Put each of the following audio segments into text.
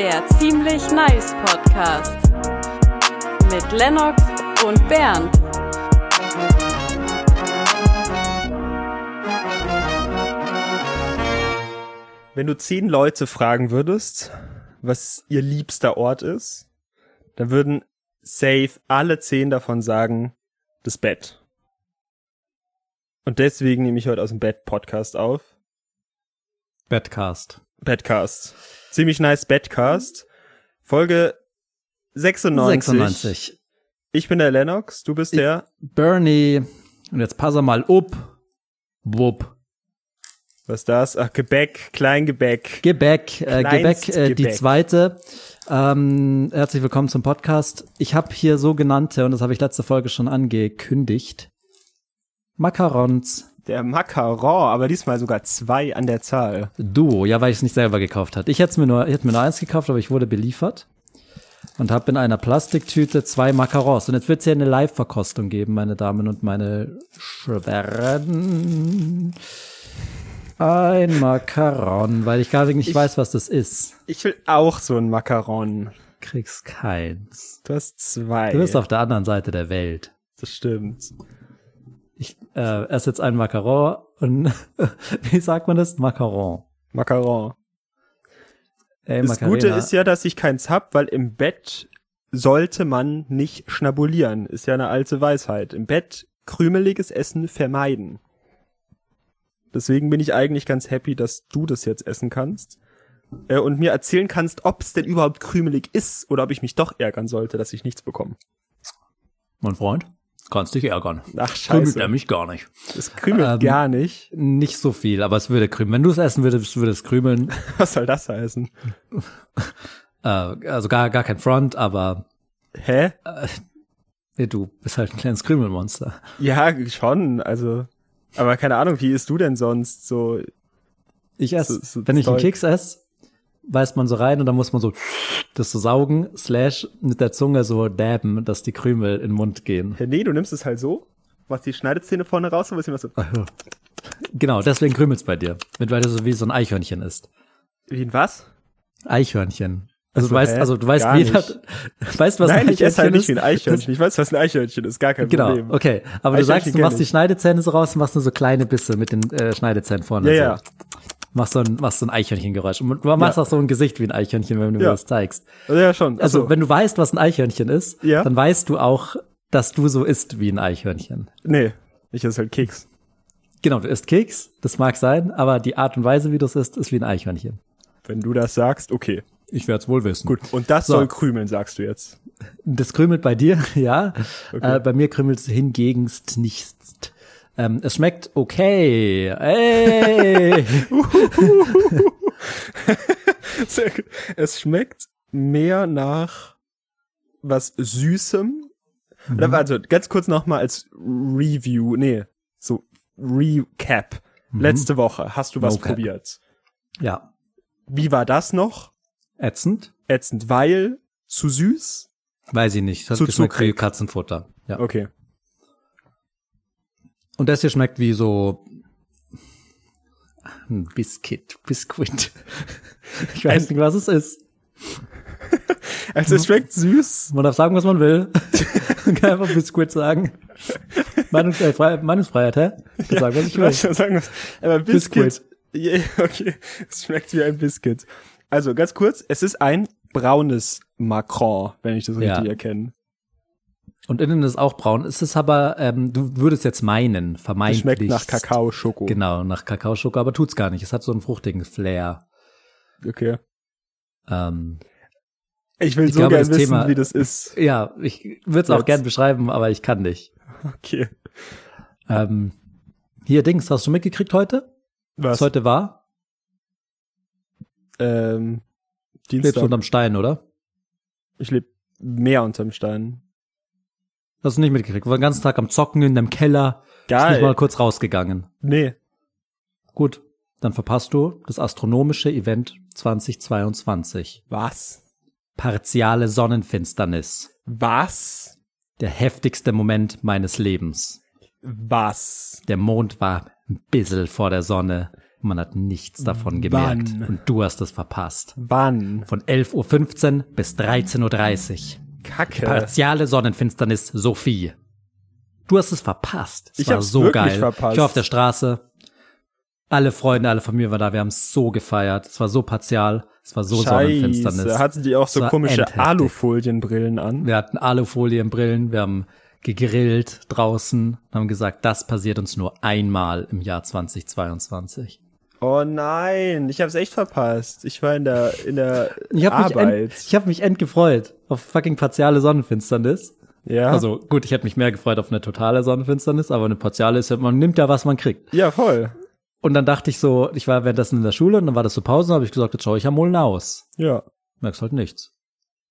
Der Ziemlich Nice Podcast mit Lennox und Bernd. Wenn du zehn Leute fragen würdest, was ihr liebster Ort ist, dann würden safe alle zehn davon sagen, das Bett. Und deswegen nehme ich heute aus dem Bett Podcast auf. Bedcast. Bedcast. Ziemlich nice Bedcast. Folge 96. 96. Ich bin der Lennox, du bist der. Bernie. Und jetzt pass mal up. Wupp. Was ist das? Ach, Gebäck, Kleingebäck. Gebäck, äh, Gebäck, äh, die zweite. Ähm, herzlich willkommen zum Podcast. Ich habe hier sogenannte, und das habe ich letzte Folge schon angekündigt, Macarons Der Macaron, aber diesmal sogar zwei an der Zahl. Duo. Ja, weil ich es nicht selber gekauft hatte. Ich hätte mir nur, ich hätte mir nur eins gekauft, aber ich wurde beliefert. Und habe in einer Plastiktüte zwei Macarons. Und jetzt wird es hier eine Live-Verkostung geben, meine Damen und meine Schweren. Ein Macaron, weil ich gerade nicht Ich- weiß, was das ist. Ich will auch so ein Macaron. Kriegst keins. Du hast zwei. Du bist auf der anderen Seite der Welt. das stimmt. Äh, esse jetzt ein Macaron und wie sagt man das? Macaron. Macaron. Ey, Das Macarena. Gute ist ja, dass ich keins hab, weil im Bett sollte man nicht schnabulieren. Ist ja eine alte Weisheit. Im Bett krümeliges Essen vermeiden. Deswegen bin ich eigentlich ganz happy, dass du das jetzt essen kannst. Äh, und mir erzählen kannst, ob es denn überhaupt krümelig ist oder ob ich mich doch ärgern sollte, dass ich nichts bekomme. Mein Freund, kannst dich ärgern. Ach, Krümelt scheiße. nämlich gar nicht. Es krümelt Ähm, gar nicht. Nicht so viel, aber es würde krümeln. Wenn du es essen würdest, würde es krümeln. Was soll das heißen? Äh, also gar, gar kein Front, aber Hä? nee, du bist halt ein kleines Krümelmonster. Ja, schon, also. Aber keine Ahnung, wie isst du denn sonst so? Ich esse, So- so wenn ich einen. Keks esse, beißt man so rein und dann muss man so das so saugen, slash mit der Zunge so dabben, dass die Krümel in den Mund gehen. Nee, du nimmst es halt so, machst die Schneidezähne vorne raus und was immer so. Genau, deswegen krümelt's bei dir. Mit weil du so wie so ein Eichhörnchen isst. Wie ein was? Eichhörnchen. Also so, du weißt, also du weißt weder, nicht. weißt was Nein, ein ich esse halt Eichhörnchen nicht wie ein Eichhörnchen. Ich weiß, was ein Eichhörnchen ist, gar kein Genau, Problem. okay. Aber du Eichhörnchen sagst, du machst die. Schneidezähne so raus und machst nur so kleine Bisse mit den äh, Schneidezähnen vorne. Ja, so. ja. Machst so ein, machst so ein Eichhörnchengeräusch. Und du machst Ja. auch so ein Gesicht wie ein Eichhörnchen, wenn du mir Ja. das zeigst. Also, ja, schon. Also, Ach so. wenn du weißt, was ein Eichhörnchen ist, Ja. dann weißt du auch, dass du so isst wie ein Eichhörnchen. Nee, ich esse halt Keks. Genau, du isst Keks, das mag sein, aber die Art und Weise, wie du es isst, ist wie ein Eichhörnchen. Wenn du das sagst, okay. Ich werde es wohl wissen. Gut. Und das So. soll krümeln, sagst du jetzt. Das krümelt bei dir, ja. Okay. Äh, bei mir krümelt es hingegenst nichts. Ähm, es schmeckt okay. Ey! Sehr gut. Es schmeckt mehr nach was Süßem. Oder Also ganz kurz nochmal als Review, nee, so Recap. Letzte Woche hast du was No probiert. ja, Wie war das noch? ätzend. Ätzend, weil zu süß? Weiß ich nicht. Das Zu hat geschmeckt wie. Katzenfutter. Ja. Okay. Und das hier schmeckt wie so ein Biscuit, Biscuit. Ich weiß nicht, was es ist. Also es schmeckt süß. Man darf sagen, was man will. Man kann einfach Biscuit sagen. Meinungsfreiheit, Freiheit- Meinungsfreiheit, hä? Ich kann sagen, was ich Ich will. schon sagen, was- aber Biscuit. Biscuit. Ja, okay. Es schmeckt wie ein Biscuit. Also ganz kurz, es ist ein braunes Macron, wenn ich das Ja. richtig erkenne. Und innen ist auch braun. Es ist aber, ähm, du würdest jetzt meinen, Es vermeintlich. schmeckt nach Kakao, Schoko. Genau, nach Kakaoschoko, aber tut's gar nicht. Es hat so einen fruchtigen Flair. Okay. Ähm, Ich will Ich so glaube, gern das wissen, Thema- wie das ist. ja, ich würde es auch gern beschreiben, aber ich kann nicht. Okay. Ähm, hier, Dings, hast du mitgekriegt heute? Was? Was heute war? Ähm, Lebst du Dienstag. unterm Stein, oder? Ich lebe mehr unterm Stein. Hast du nicht mitgekriegt? War den ganzen Tag am Zocken in deinem Keller. Ist nicht mal Geil. kurz rausgegangen. Nee. Gut, dann verpasst du das astronomische Event 2022. Was? Partiale Sonnenfinsternis. Was? Der heftigste Moment meines Lebens. Was? Der Mond war ein bissel vor der Sonne. Man hat nichts davon gemerkt. Wann? Und du hast es verpasst. Wann? Von 11.15 Uhr bis 13.30 Uhr. Kacke. Partiale Sonnenfinsternis Sophie. Du hast es verpasst. Es Ich war hab's so geil. verpasst. Ich war auf der Straße. Alle Freunde, alle Familie war da. Wir haben es so gefeiert. Es war so partial. Es war so Sonnenfinsternis. Scheiße. Hatten die auch so komische endheftig. Alufolienbrillen an? Wir hatten Alufolienbrillen. Wir haben gegrillt draußen und haben gesagt, das passiert uns nur einmal im Jahr 2022. Oh nein, ich hab's echt verpasst. Ich war in der, in der Ich habe mich, Arbeit. end, ich hab mich endgefreut auf fucking partiale Sonnenfinsternis. ja. Also gut, ich hätte mich mehr gefreut auf eine totale Sonnenfinsternis, aber eine partiale ist ja, man nimmt ja, was man kriegt. ja, voll. Und dann dachte ich so, ich war währenddessen in der Schule und dann war das so Pause, habe ich gesagt, jetzt schaue ich am Mulden aus. Ja. Merkst halt nichts.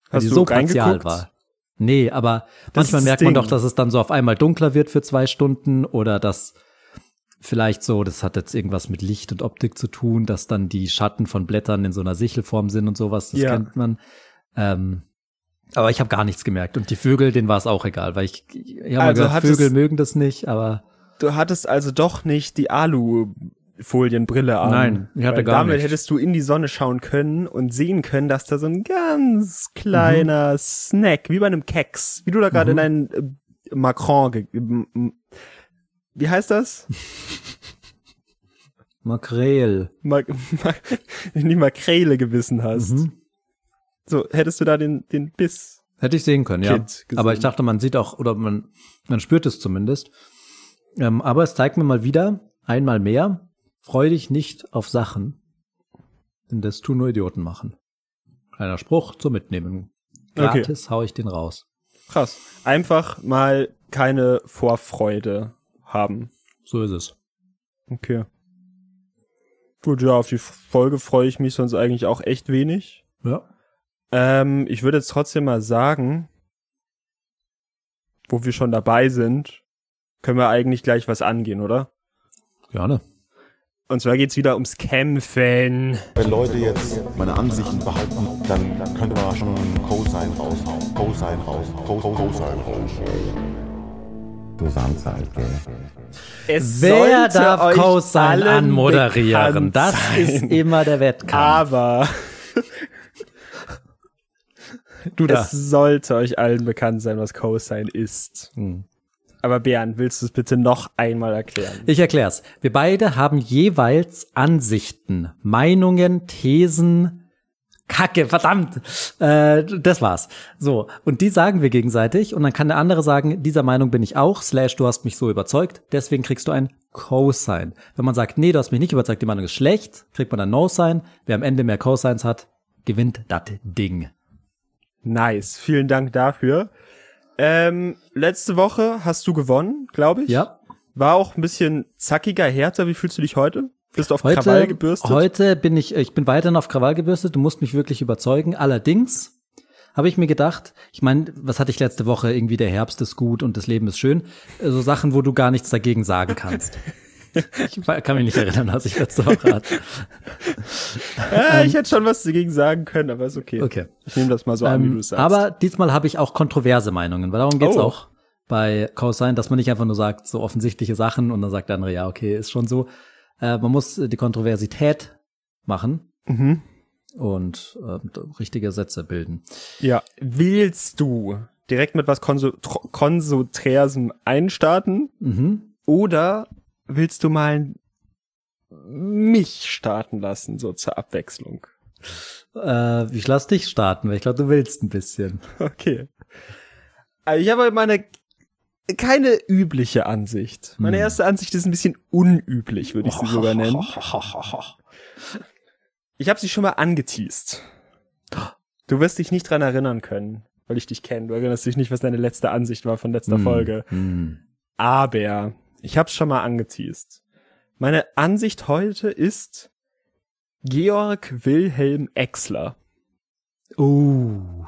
Weil Hast die du so partial war. Nee, aber Das manchmal merkt man doch, dass es dann so auf einmal dunkler wird für zwei Stunden oder dass vielleicht so, das hat jetzt irgendwas mit Licht und Optik zu tun, dass dann die Schatten von Blättern in so einer Sichelform sind und sowas, das Ja. kennt man. Ähm, aber ich habe gar nichts gemerkt. Und die Vögel, denen war es auch egal, weil ich, ich habe mal Also gehört, Vögel mögen das nicht, aber Du hattest also doch nicht die Alufolienbrille an. Nein, ich hatte gar damit nicht. hättest du in die Sonne schauen können und sehen können, dass da so ein ganz kleiner Mhm. Snack, wie bei einem Keks, wie du da gerade in einen äh, Macron, wie heißt das? Makrel. Ma Ma die Makrele gebissen hast. Mhm. So, hättest du da den, den Biss. Hätte ich sehen können, ja. Gesehen. Aber ich dachte, man sieht auch, oder man, man spürt es zumindest. Ähm, aber es zeigt mir mal wieder, einmal mehr, freu dich nicht auf Sachen, denn das tun nur Idioten machen. Kleiner Spruch zum Mitnehmen. Okay. Gratis hau ich den raus. Krass. Einfach mal keine Vorfreude haben. So ist es. Okay. Gut, ja, auf die Folge freue ich mich sonst eigentlich auch echt wenig. Ja. Ähm, ich würde jetzt trotzdem mal sagen, wo wir schon dabei sind, können wir eigentlich gleich was angehen, oder? Gerne. Und zwar geht's wieder ums Kämpfen. Wenn Leute jetzt meine Ansichten behalten, dann, dann könnte man schon einen Cosine raushauen. Cosine raushauen. Co- Co- Cosine raushauen. Du halt, gell. Es Wer darf allen anmoderieren? Das sein. ist immer der Wettkampf. Aber du da. es sollte euch allen bekannt sein, was Cosine ist. Hm. Aber Bernd, willst du es bitte noch einmal erklären? Ich erklär's. Wir beide haben jeweils Ansichten, Meinungen, Thesen. Kacke, verdammt. Äh, das war's. So, und die sagen wir gegenseitig und dann kann der andere sagen, dieser Meinung bin ich auch, slash du hast mich so überzeugt, deswegen kriegst du ein Cosine. Wenn man sagt, nee, du hast mich nicht überzeugt, die Meinung ist schlecht, kriegt man ein No-Sign. Wer am Ende mehr Cosines hat, gewinnt das Ding. Nice, vielen Dank dafür. Ähm, letzte Woche hast du gewonnen, glaube ich. Ja. War auch ein bisschen zackiger, härter. Wie fühlst du dich heute? Bist du auf Krawall Heute, gebürstet? heute bin ich, ich bin weiterhin auf Krawall gebürstet. Du musst mich wirklich überzeugen. Allerdings habe ich mir gedacht, ich meine, was hatte ich letzte Woche? Irgendwie der Herbst ist gut und das Leben ist schön. Äh, So Sachen, wo du gar nichts dagegen sagen kannst. Ich kann mich nicht erinnern, was ich letzte Woche hatte. ja, ich hätte schon was dagegen sagen können, aber ist okay. Ähm, Okay. Ich nehme das mal so an, wie du Ähm, es sagst. aber diesmal habe ich auch kontroverse Meinungen, weil darum geht's Oh. auch bei Cosine, dass man nicht einfach nur sagt, so offensichtliche Sachen und dann sagt der andere, ja, okay, ist schon so. Äh, man muss äh, die Kontroversität machen mhm. und äh, richtige Sätze bilden. Ja. Willst du direkt mit was Konsoträrsem einstarten Mhm. oder willst du mal mich starten lassen, so zur Abwechslung? Äh, ich lass dich starten, weil ich glaube, du willst ein bisschen. Okay. Also ich habe meine keine übliche Ansicht. Meine Hm. erste Ansicht ist ein bisschen unüblich, würde ich sie sogar nennen. Ich habe sie schon mal angeteased. Du wirst dich nicht dran erinnern können, weil ich dich kenne. Du erinnerst dich nicht, was deine letzte Ansicht war von letzter Hm. Folge. Hm. Aber ich habe es schon mal angeteased. Meine Ansicht heute ist Georg Wilhelm Exler. Uh.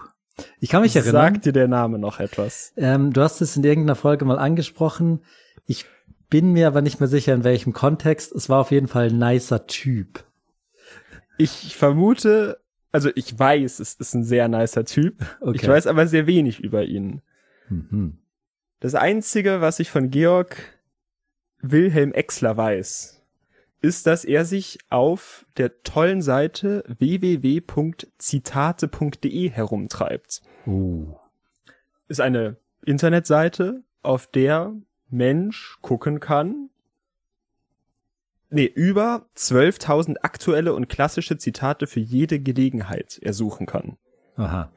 Ich kann mich erinnern. Sagt dir der Name noch etwas? Ähm, du hast es in irgendeiner Folge mal angesprochen. Ich bin mir aber nicht mehr sicher, in welchem Kontext. Es war auf jeden Fall ein nicer Typ. Ich vermute, also ich weiß, es ist ein sehr nicer Typ. Okay. Ich weiß aber sehr wenig über ihn. Mhm. Das Einzige, was ich von Georg Wilhelm Exler weiß, ist, dass er sich auf der tollen Seite www.zitate.de herumtreibt. Uh. Ist eine Internetseite, auf der Mensch gucken kann, nee, über 12.000 aktuelle und klassische Zitate für jede Gelegenheit ersuchen kann. Aha.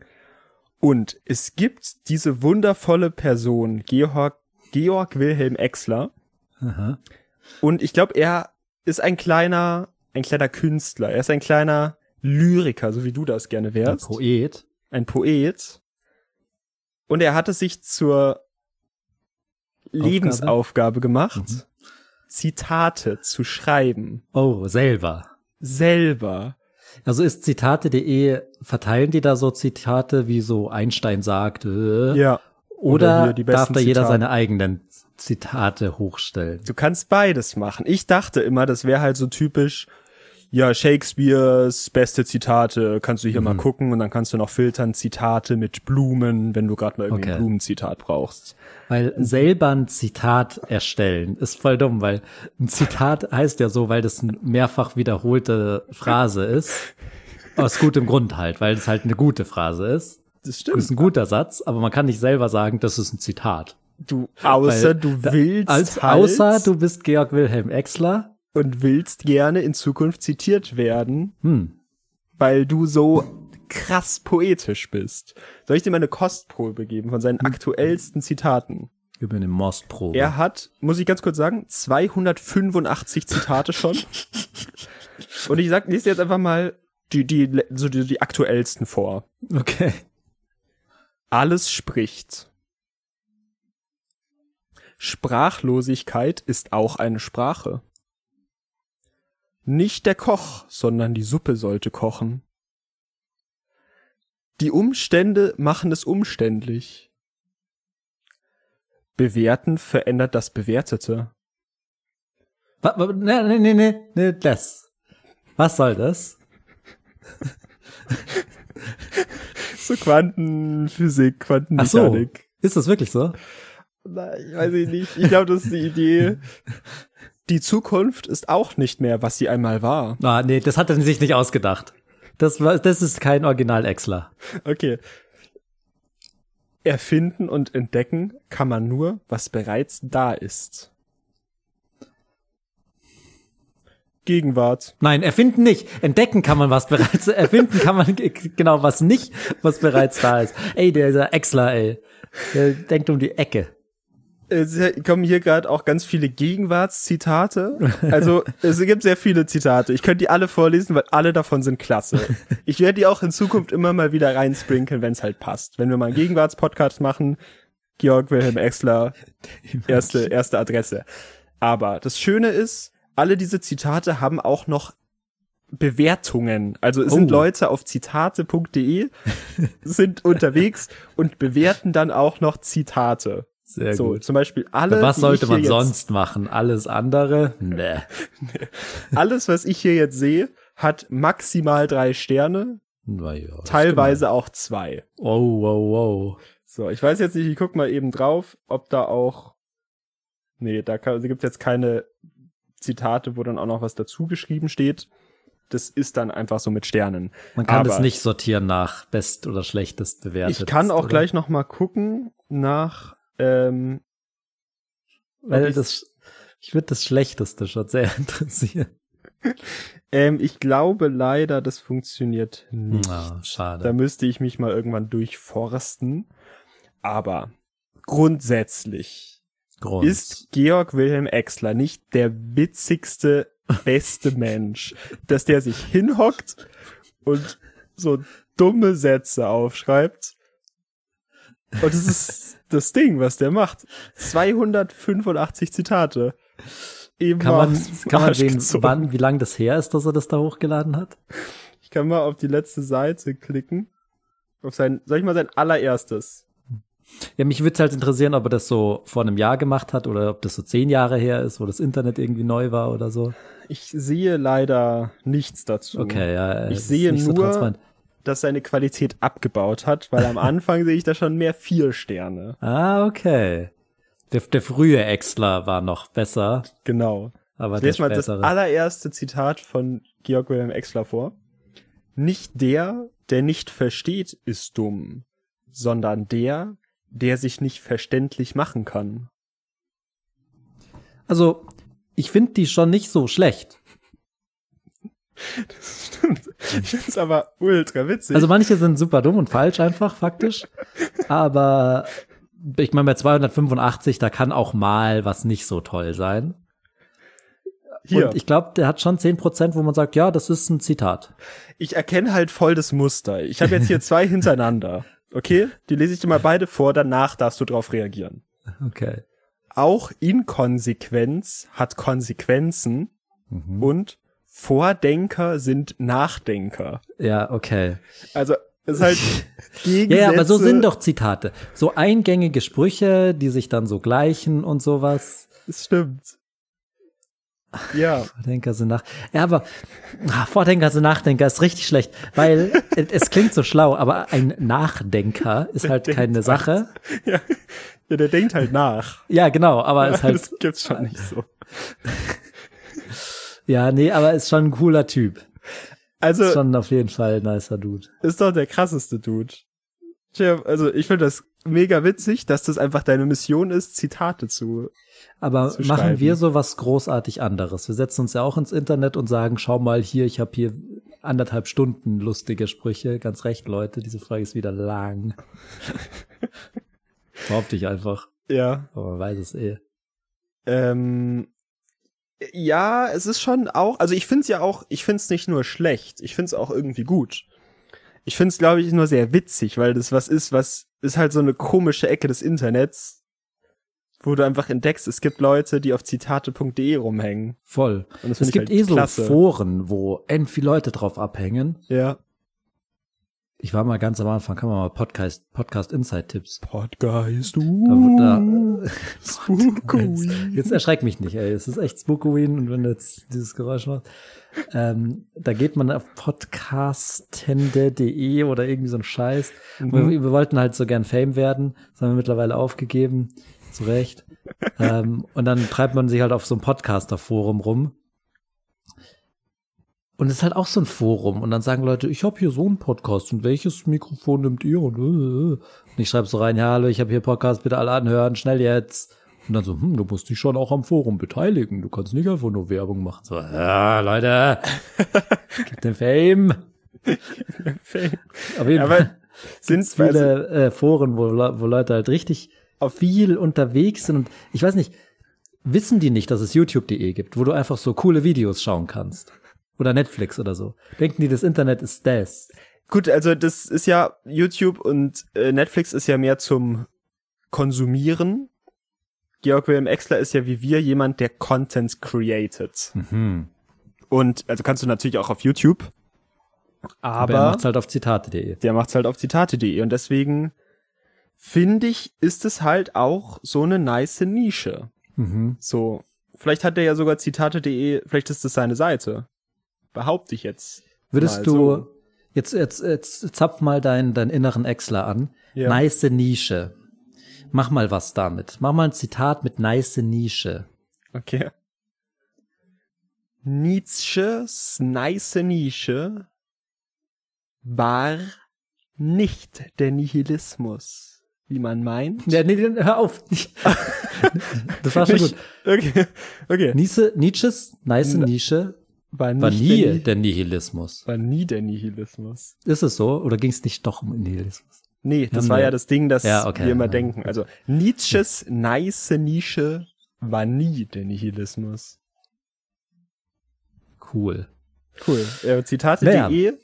Und es gibt diese wundervolle Person, Georg, Georg Wilhelm Exler. Aha. Und ich glaube, er ist ein kleiner, ein kleiner Künstler. Er ist ein kleiner Lyriker, so wie du das gerne Ein wärst. Poet. Ein Poet. Und er hat es sich zur Lebensaufgabe gemacht, Mhm. Zitate zu schreiben. Oh, selber. Selber. Also ist Zitate.de, verteilen die da so Zitate, wie so Einstein sagt, äh, Ja. oder, die darf da jeder Zitate. seine eigenen Zitate hochstellen? Du kannst beides machen. Ich dachte immer, das wäre halt so typisch, ja, Shakespeares beste Zitate, kannst du hier Mhm. mal gucken und dann kannst du noch filtern, Zitate mit Blumen, wenn du gerade mal irgendwie Okay. ein Blumenzitat brauchst. Weil selber ein Zitat erstellen ist voll dumm, weil ein Zitat heißt ja so, weil das eine mehrfach wiederholte Phrase ist. Aus gutem Grund halt, weil es halt eine gute Phrase ist. Das Das stimmt. ist ein guter Satz, aber man kann nicht selber sagen, das ist ein Zitat. Du, außer Weil du willst Als, halt außer du bist Georg Wilhelm Exler. und willst gerne in Zukunft zitiert werden, Hm. weil du so krass poetisch bist. Soll ich dir mal eine Kostprobe geben von seinen aktuellsten Zitaten? Über eine Mostprobe. Er hat, muss ich ganz kurz sagen, 285 Zitate schon. Und ich sag, lese jetzt einfach mal die, die, so die, die aktuellsten vor. Okay. Alles spricht. Sprachlosigkeit ist auch eine Sprache. Nicht der Koch, sondern die Suppe sollte kochen. Die Umstände machen es umständlich. Bewerten verändert das Bewertete. Wa- wa- Ne, ne, ne, ne, ne, das. Was soll das? So Quantenphysik, Ach so. Quantenmechanik. Ist das wirklich so? Na, ich weiß ich nicht. Ich glaube, das ist die Idee. Die Zukunft ist auch nicht mehr, was sie einmal war. Ah, nee, das hat er sich nicht ausgedacht. Das war, das ist kein Original-Exler. Okay. Erfinden und entdecken kann man nur, was bereits da ist. Gegenwart. Nein, erfinden nicht. Entdecken kann man was bereits, erfinden kann man genau was nicht, was bereits da ist. Ey, dieser Exler, ey. Der denkt um die Ecke. Es kommen hier gerade auch ganz viele Gegenwartszitate. Also es gibt sehr viele Zitate. Ich könnte die alle vorlesen, weil alle davon sind klasse. Ich werde die auch in Zukunft immer mal wieder reinsprinkeln, wenn es halt passt. Wenn wir mal einen Gegenwartspodcast machen, Georg Wilhelm Exler, erste, erste Adresse. Aber das Schöne ist, alle diese Zitate haben auch noch Bewertungen. Also es sind Oh. Leute auf zitate.de sind unterwegs und bewerten dann auch noch Zitate. Sehr so, gut. zum Beispiel alle. Was die sollte man sonst machen? Alles andere? Nee. Alles, was ich hier jetzt sehe, hat maximal drei Sterne, Na ja, ist teilweise auch zwei. gemein. Oh, wow, wow. So, ich weiß jetzt nicht, ich guck mal eben drauf, ob da auch. Nee, da kann, da gibt's jetzt keine Zitate, wo dann auch noch was dazu geschrieben steht. Das ist dann einfach so mit Sternen. Man kann Aber das nicht sortieren nach best oder schlechtest bewertet. Ich kann auch oder? gleich noch mal gucken nach. Ähm, Weil ich- das, ich würde das Schlechteste schon sehr interessieren. ähm, ich glaube leider, das funktioniert nicht. Da schade. müsste ich mich mal irgendwann durchforsten. Aber grundsätzlich Grund. ist Georg Wilhelm Exler nicht der witzigste, beste Mensch, dass der sich hinhockt und so dumme Sätze aufschreibt. Und das ist das Ding, was der macht. 285 Zitate. Eben kann man, kann man sehen, gezogen. wann, wie lang das her ist, dass er das da hochgeladen hat? Ich kann mal auf die letzte Seite klicken. Auf sein, soll ich mal sein allererstes? Ja, mich würde halt interessieren, ob er das so vor einem Jahr gemacht hat oder ob das so zehn Jahre her ist, wo das Internet irgendwie neu war oder so. Ich sehe leider nichts dazu. Okay, ja. Ich sehe nicht so Dass seine Qualität abgebaut hat, weil am Anfang sehe ich da schon mehr vier Sterne. Ah, okay. Der, der frühe Exler war noch besser. Genau. Aber Ich lese mal das allererste Zitat von Georg Wilhelm Exler vor. Nicht der, der nicht versteht, ist dumm, sondern der, der sich nicht verständlich machen kann. Also, ich finde die schon nicht so schlecht. Stimmt. Ich find's aber ultra witzig. Also manche sind super dumm und falsch einfach, faktisch. Aber ich meine, bei 285, da kann auch mal was nicht so toll sein. Hier, Und ich, ich glaube, der hat schon 10%, wo man sagt, ja, das ist ein Zitat. erkenne halt voll das Muster. Ich habe jetzt hier zwei hintereinander. Okay? Die lese ich dir mal beide vor, danach darfst du drauf reagieren. Okay. Auch Inkonsequenz hat Konsequenzen Mhm. und Vordenker sind Nachdenker. Ja, okay. Also, es ist halt Ja, Gegensätze. ja, aber so sind doch Zitate. So eingängige Sprüche, die sich dann so gleichen und sowas. Es stimmt. Ja, Vordenker sind nach. Ja, aber ah, Vordenker sind Nachdenker ist richtig schlecht, weil es- klingt so schlau, aber ein Nachdenker ist halt denkt keine was. Sache. ja, ja, der denkt halt nach. Ja, genau, aber ist halt das gibt's schon nicht so. Ja, nee, aber ist schon ein cooler Typ. Also, Ist schon auf jeden Fall ein nicer Dude. ist doch der krasseste Dude. Tja, Also, ich finde das mega witzig, dass das einfach deine Mission ist, Zitate zu. Aber zu machen schreiben. wir so was großartig anderes. Wir setzen uns ja auch ins Internet und sagen, schau mal hier, ich habe hier anderthalb Stunden lustige Sprüche. Ganz recht, Leute, diese Frage ist wieder lang. Behaupte ich einfach, Ja. aber man weiß es eh. Ähm, ja, es ist schon auch, also ich finde es ja auch, ich finde es nicht nur schlecht, ich finde es auch irgendwie gut. Ich finde es, glaube ich, nur sehr witzig, weil das was ist, was ist halt so eine komische Ecke des Internets, wo du einfach entdeckst, es gibt Leute, die auf zitate.de rumhängen. Voll. Und Es gibt halt eh so. Foren, wo end viele Leute drauf abhängen. Ja. Ich war mal ganz am Anfang, kann man mal Podcast, Podcast Insight Tipps. Podcast, Da, uh, da, Spooky. Jetzt erschreck mich nicht, ey. Es ist echt Spookoween und wenn du jetzt dieses Geräusch machst. Ähm, da geht man auf podcastende.de oder irgendwie so ein Scheiß. Mhm. Wir, wir wollten halt so gern Fame werden. Das haben wir mittlerweile aufgegeben. Zu Recht. ähm, und dann treibt man sich halt auf so einem Podcaster-Forum rum. Und es ist halt auch so ein Forum. Und dann sagen Leute, ich habe hier so einen Podcast und welches Mikrofon nimmt ihr? Und, äh, äh. ich schreibe so rein, ja, hallo, ich habe hier Podcast, bitte alle anhören, schnell jetzt. Und dann so, hm, du musst dich schon auch am Forum beteiligen. Du kannst nicht einfach nur Werbung machen. So, ja, Leute, gib den Fame. Auf jeden Aber Fall sind gibt's viele äh, Foren, wo, wo Leute halt richtig viel unterwegs sind. Und ich weiß nicht, wissen die nicht, dass es youtube.de gibt, wo du einfach so coole Videos schauen kannst? Oder Netflix oder so. Denken die, das Internet ist das? Gut, also das ist ja YouTube und äh, Netflix ist ja mehr zum Konsumieren. Georg Wilhelm Exler ist ja wie wir jemand, der Content created. Mhm. Und also kannst du natürlich auch auf YouTube, Aber, aber, er macht's halt auf zitate.de. der macht's halt auf zitate.de und deswegen finde ich, ist es halt auch so eine nice Nische. Mhm. So, vielleicht hat der ja sogar zitate.de, vielleicht ist das seine Seite. Behaupte ich jetzt. Würdest du, so. jetzt, jetzt, jetzt zapf mal deinen, deinen inneren Exler an. Ja. Nice Nische. Mach mal was damit. Mach mal ein Zitat mit nice Nische. Okay. Nietzsches nice Nische war nicht der Nihilismus, wie man meint. Ja, nee, nee, hör auf. das war schon gut. Okay, okay. Nietzsche, Nietzsches nice Nische War, war nie der, der Nihilismus. war nie der Nihilismus. Ist es so? Oder ging es nicht doch um Nihilismus? Nee, das Ja, war nee. ja das Ding, das Ja, okay. wir immer Ja. denken. Also Nietzsches nice Nische war nie der Nihilismus. Cool. Cool. Ja, Zitate.de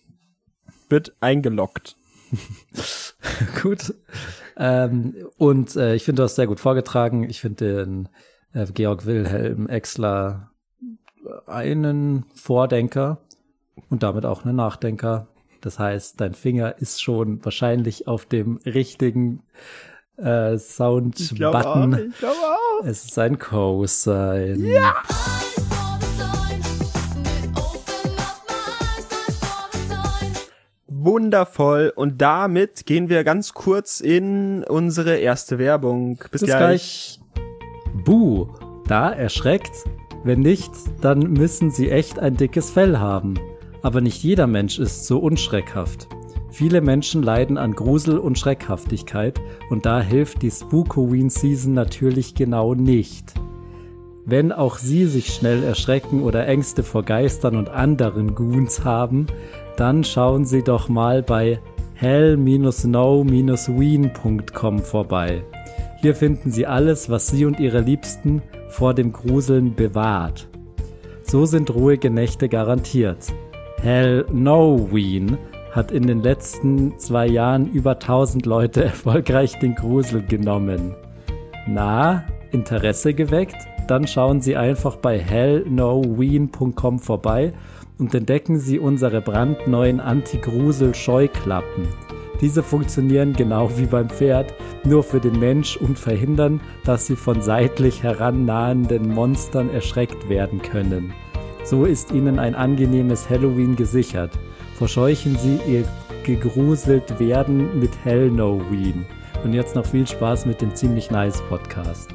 wird eingeloggt. gut. Ähm, und äh, ich finde, du hast sehr gut vorgetragen. Ich finde den äh, Georg Wilhelm Exler einen Vordenker und damit auch einen Nachdenker. Das heißt, dein Finger ist schon wahrscheinlich auf dem richtigen äh, Sound-Button. Es ist ein Cosine. Ja! Wundervoll. Und damit gehen wir ganz kurz in unsere erste Werbung. Bis, Bis gleich. gleich. Buh, da erschreckt Wenn nicht, dann müssen sie echt ein dickes Fell haben. Aber nicht jeder Mensch ist so unschreckhaft. Viele Menschen leiden an Grusel und Schreckhaftigkeit und da hilft die Spookoween Season natürlich genau nicht. Wenn auch Sie sich schnell erschrecken oder Ängste vor Geistern und anderen Goons haben, dann schauen Sie doch mal bei hell-no-ween.com vorbei. Hier finden Sie alles, was Sie und Ihre Liebsten vor dem Gruseln bewahrt. So sind ruhige Nächte garantiert. Hell No Ween hat in den letzten zwei Jahren über 1000 Leute erfolgreich den Grusel genommen. Na, Interesse geweckt? Dann schauen Sie einfach bei hellnoween.com vorbei und entdecken Sie unsere brandneuen Anti-Grusel-Scheuklappen. Diese funktionieren genau wie beim Pferd, nur für den Mensch und verhindern, dass sie von seitlich herannahenden Monstern erschreckt werden können. So ist Ihnen ein angenehmes Halloween gesichert. Verscheuchen Sie Ihr gegruselt werden mit Hellnoween. Und jetzt noch viel Spaß mit dem ziemlich nice Podcast.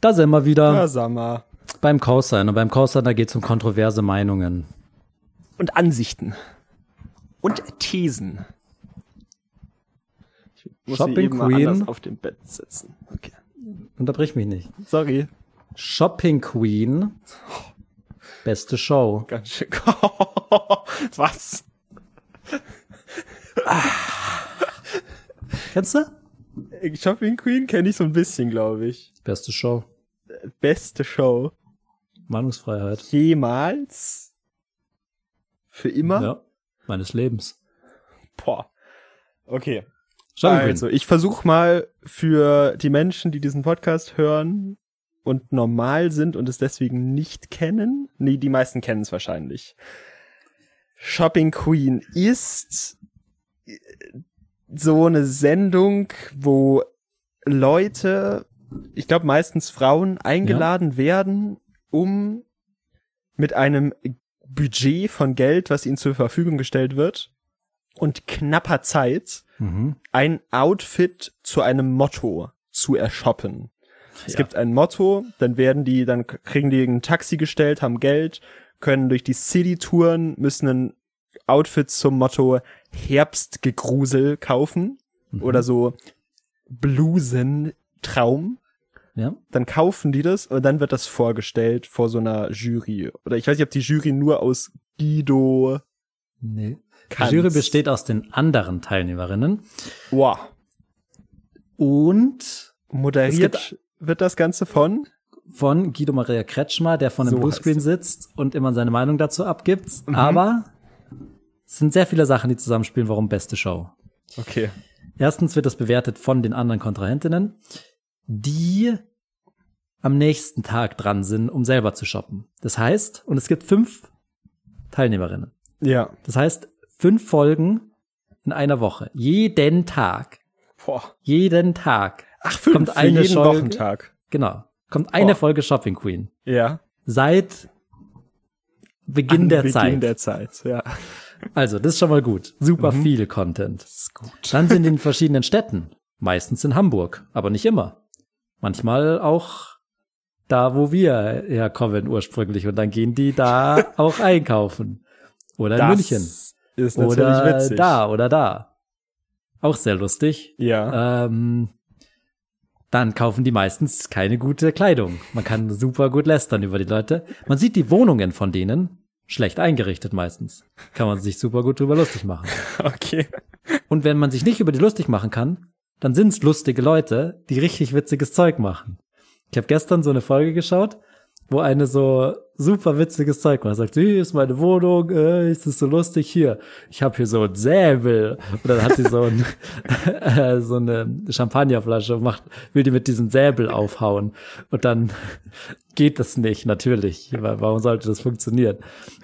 Da sind wir wieder Ja, sag mal. beim Causein. Und beim Causein, da geht es um kontroverse Meinungen. Und Ansichten. Und Thesen. Ich muss Shopping Queen. auf dem Bett sitzen. Okay. Unterbrich mich nicht. Sorry. Shopping Queen. Beste Show. Ganz schön. Was? Kennst du? Shopping Queen kenne ich so ein bisschen, glaube ich. Beste Show. Beste Show Meinungsfreiheit. jemals. Für immer. Ja. Meines Lebens. Boah. Okay. Shopping Also, ich versuche mal für die Menschen, die diesen Podcast hören und normal sind und es deswegen nicht kennen. Nee, die meisten kennen es wahrscheinlich. Shopping Queen ist äh, so eine Sendung, wo Leute, ich glaube meistens Frauen, eingeladen werden, um mit einem Budget von Geld, was ihnen zur Verfügung gestellt wird, und knapper Zeit Mhm. ein Outfit zu einem Motto zu ershoppen. Es Ja. gibt ein Motto, dann werden die, dann kriegen die ein Taxi gestellt, haben Geld, können durch die City touren, müssen ein Outfit zum Motto Herbstgegrusel kaufen Mhm. oder so Blusentraum. Ja. Dann kaufen die das und dann wird das vorgestellt vor so einer Jury. Oder ich weiß nicht, ob die Jury nur aus Guido Nee. Die Kanz. Jury besteht aus den anderen Teilnehmerinnen. Wow. Und Moderiert Es wird das Ganze von? von Guido Maria Kretschmer, der von dem So Bluescreen sitzt und immer seine Meinung dazu abgibt. Mhm. Aber es sind sehr viele Sachen, die zusammenspielen, warum beste Show. Okay. Erstens wird das bewertet von den anderen Kontrahentinnen, die am nächsten Tag dran sind, um selber zu shoppen. Das heißt, und es gibt fünf Teilnehmerinnen. Ja. Das heißt, fünf Folgen in einer Woche. Jeden Tag. Boah. Jeden Tag. Ach, fünf Kommt eine jeden Folge. Wochentag. Genau. Kommt eine Boah. Folge Shopping Queen. Ja. Seit Beginn An der Beginn Zeit. der Zeit, ja. Also, das ist schon mal gut. Super Mhm. viel Content. Das ist gut. Dann sind in verschiedenen Städten. Meistens in Hamburg, aber nicht immer. Manchmal auch da, wo wir herkommen ursprünglich. Und dann gehen die da auch einkaufen. Oder in Das München. ist natürlich Oder witzig. da oder da. Auch sehr lustig. Ja. Ähm, dann kaufen die meistens keine gute Kleidung. Man kann super gut lästern über die Leute. Man sieht die Wohnungen von denen schlecht eingerichtet meistens. Kann man sich super gut drüber lustig machen. Okay. Und wenn man sich nicht über die lustig machen kann, dann sind's lustige Leute, die richtig witziges Zeug machen. Ich habe gestern so eine Folge geschaut, wo eine so super witziges Zeug macht. Sagt, hier ist meine Wohnung, äh, ist das so lustig hier. Ich habe hier so ein Säbel. Und dann hat sie so, ein, äh, so eine Champagnerflasche und macht, will die mit diesem Säbel aufhauen. Und dann geht das nicht, natürlich. Warum sollte das funktionieren?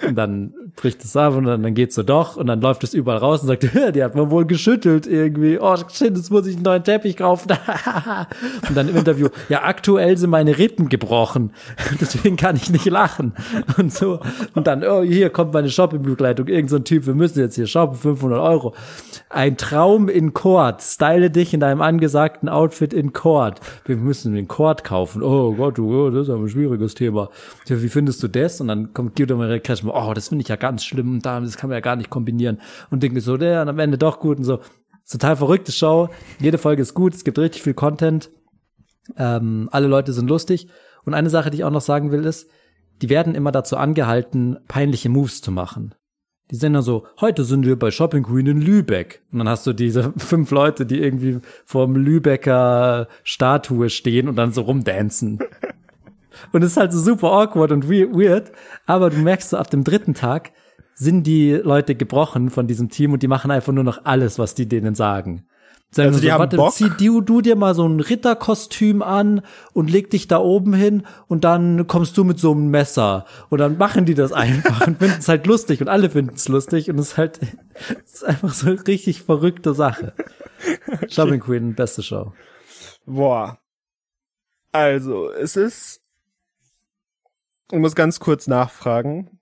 Und dann bricht es ab und dann, dann geht's so doch und dann läuft es überall raus und sagt, "Ja, die hat man wohl geschüttelt irgendwie. Oh shit, jetzt muss ich einen neuen Teppich kaufen. und dann im Interview, ja, aktuell sind meine Rippen gebrochen. Deswegen kann ich nicht lachen. An und so. Und dann, oh, hier kommt meine Shoppingbegleitung, irgend so ein Typ, wir müssen jetzt hier shoppen, 500 Euro. Ein Traum in Court, style dich in deinem angesagten Outfit in Court. Wir müssen den Court kaufen. Oh Gott, oh, das ist aber ein schwieriges Thema. Ja, wie findest du das? Und dann kommt Guido Maria Kretschmer, oh, das finde ich ja ganz schlimm, das kann man ja gar nicht kombinieren. Und denke so, der, und am Ende doch gut und so. Total verrückte Show. Jede Folge ist gut, es gibt richtig viel Content. Ähm, alle Leute sind lustig. Und eine Sache, die ich auch noch sagen will, ist, die werden immer dazu angehalten, peinliche Moves zu machen. Die sind dann so, heute sind wir bei Shopping Queen in Lübeck. Und dann hast du diese fünf Leute, die irgendwie vorm Lübecker Statue stehen und dann so rumdancen. Und es ist halt so super awkward und weird. Aber du merkst so, ab dem dritten Tag sind die Leute gebrochen von diesem Team und die machen einfach nur noch alles, was die denen sagen. Sagen Also die so, haben warte, Bock? zieh du, du dir mal so ein Ritterkostüm an und leg dich da oben hin und dann kommst du mit so einem Messer. Und dann machen die das einfach und finden es halt lustig und alle finden es lustig und es ist halt es ist einfach so eine richtig verrückte Sache. Shopping Queen, beste Show. Boah. Also, es ist. Ich muss ganz kurz nachfragen.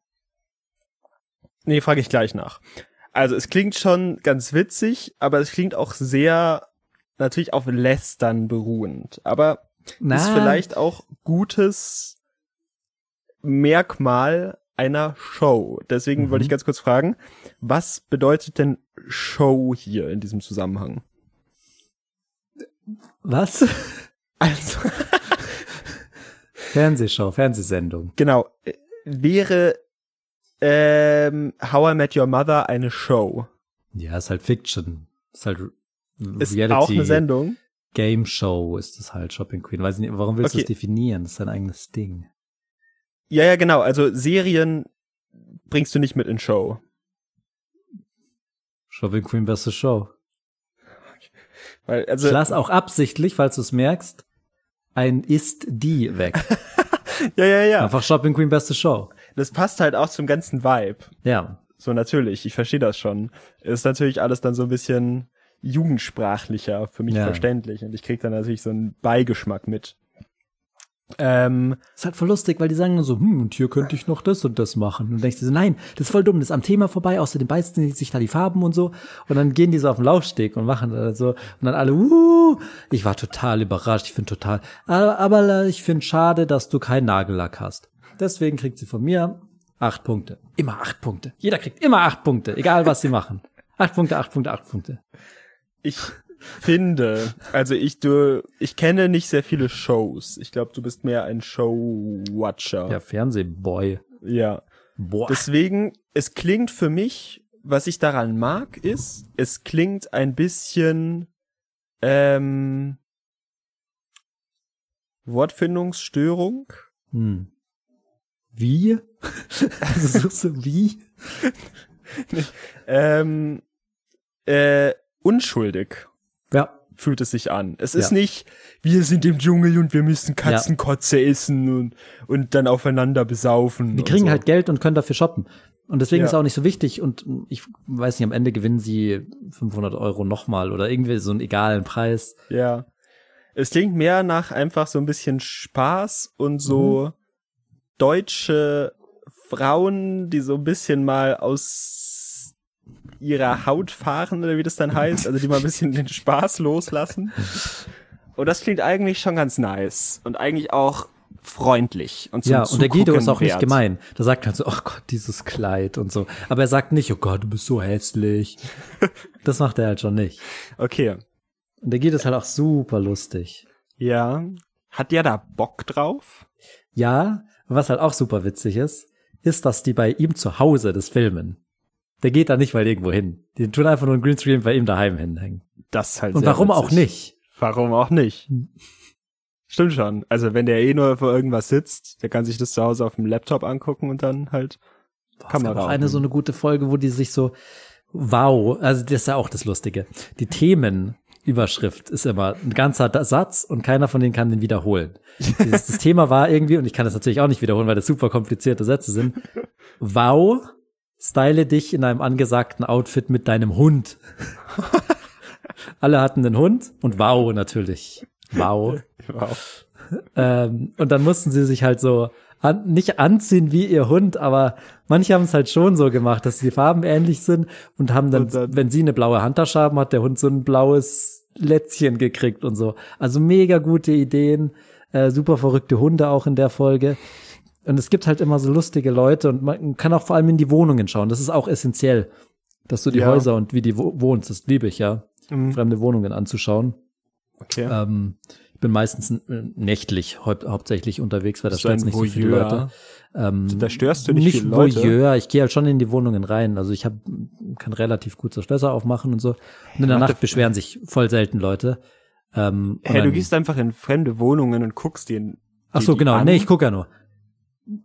Nee, frage ich gleich nach. Also, es klingt schon ganz witzig, aber es klingt auch sehr natürlich auf Lästern beruhend. Aber Na, ist vielleicht auch gutes Merkmal einer Show. Deswegen Mhm. wollte ich ganz kurz fragen, was bedeutet denn Show hier in diesem Zusammenhang? was? Also, Fernsehshow, Fernsehsendung. genau, äh, wäre ähm, How I Met Your Mother eine Show? Ja, ist halt Fiction. Ist halt Ist Reality. auch eine Sendung? Game Show ist das halt Shopping Queen. Weiß ich nicht, warum willst du Okay. das definieren? Das ist ein eigenes Ding. Ja, ja, genau. Also Serien bringst du nicht mit in Show. Shopping Queen beste Show. Weil, also, ich lass auch absichtlich, falls du es merkst, ein ist die weg. ja, ja, ja. Einfach Shopping Queen beste Show. Das passt halt auch zum ganzen Vibe. Ja. So natürlich, ich verstehe das schon. Ist natürlich alles dann so ein bisschen jugendsprachlicher für mich Ja. verständlich und ich krieg dann natürlich so einen Beigeschmack mit. Ähm, Ist halt voll lustig, weil die sagen nur so, hm, und hier könnte ich noch das und das machen. Und dann denkst du so, nein, das ist voll dumm, das ist am Thema vorbei, außerdem beißen die sich da die Farben und so. Und dann gehen die so auf den Laufsteg und machen da so, und dann alle, uh, ich war total überrascht, ich finde total, aber, aber ich finde schade, dass du keinen Nagellack hast. Deswegen kriegt sie von mir acht Punkte. Immer acht Punkte. Jeder kriegt immer acht Punkte, egal was sie machen. Acht Punkte, acht Punkte, acht Punkte. ich finde, also ich du, ich kenne nicht sehr viele Shows. Ich glaube, du bist mehr ein Show-Watcher. Ja, Fernsehboy. ja. Boah. Deswegen, es klingt für mich, was ich daran mag, ist, es klingt ein bisschen ähm, Wortfindungsstörung. Hm. Wie? also suchst du wie? Ähm, äh, unschuldig Ja. fühlt es sich an. Es Ja. ist nicht, wir sind im Dschungel und wir müssen Katzenkotze essen und, und dann aufeinander besaufen. Die und kriegen so. halt Geld und können dafür shoppen. Und deswegen Ja. ist auch nicht so wichtig. Und ich weiß nicht, am Ende gewinnen sie 500 Euro nochmal oder irgendwie so einen egalen Preis. Ja. Es klingt mehr nach einfach so ein bisschen Spaß und so Mhm. Deutsche Frauen, die so ein bisschen mal aus ihrer Haut fahren oder wie das dann heißt, also die mal ein bisschen den Spaß loslassen. Und das klingt eigentlich schon ganz nice und eigentlich auch freundlich und zum ja, und der Guido ist auch nicht wert. gemein. Der sagt halt so, oh Gott, dieses Kleid und so. Aber er sagt nicht, oh Gott, du bist so hässlich. das macht er halt schon nicht. Okay. Und der Guido ist halt auch super lustig. Ja. Hat der da Bock drauf? Ja, was halt auch super witzig ist, ist, dass die bei ihm zu Hause das filmen. Der geht da nicht mal irgendwo hin. Die tun einfach nur einen Greenscreen bei ihm daheim hinhängen. Das ist halt Und warum witzig. auch nicht? Warum auch nicht? Stimmt schon. Also wenn der eh nur vor irgendwas sitzt, der kann sich das zu Hause auf dem Laptop angucken und dann halt Boah, Kamera. es gab auch eine so eine gute Folge, wo die sich so, wow, also das ist ja auch das Lustige. Die Themenüberschrift ist immer ein ganzer Satz und keiner von denen kann den wiederholen. Dieses, das Thema war irgendwie, und ich kann das natürlich auch nicht wiederholen, weil das super komplizierte Sätze sind. Wow, style dich in einem angesagten Outfit mit deinem Hund. Alle hatten einen Hund und wow natürlich. Wow. wow. Ähm, und dann mussten sie sich halt so an, nicht anziehen wie ihr Hund, aber manche haben es halt schon so gemacht, dass die Farben ähnlich sind und haben dann, Und dann- wenn sie eine blaue Handtasche haben, hat der Hund so ein blaues Lätzchen gekriegt und so. Also mega gute Ideen, äh, super verrückte Hunde auch in der Folge. Und es gibt halt immer so lustige Leute und man kann auch vor allem in die Wohnungen schauen. Das ist auch essentiell, dass du die Ja. Häuser und wie die wo wohnst, das liebe ich ja, Mhm. fremde Wohnungen anzuschauen. Okay. Ähm, ich bin meistens äh, nächtlich hau hauptsächlich unterwegs, weil da stört nicht so viele Voyeur? Leute. Ähm, Da störst du nicht, nicht viele Leute. Voyeur, ich gehe halt schon in die Wohnungen rein. Also ich hab, kann relativ gut so Schlösser aufmachen und so. Und in der warte. Nacht beschweren sich voll selten Leute. Ähm, Hey, du gehst einfach in fremde Wohnungen und guckst dir Ach so, genau. an? Nee, ich gucke ja nur.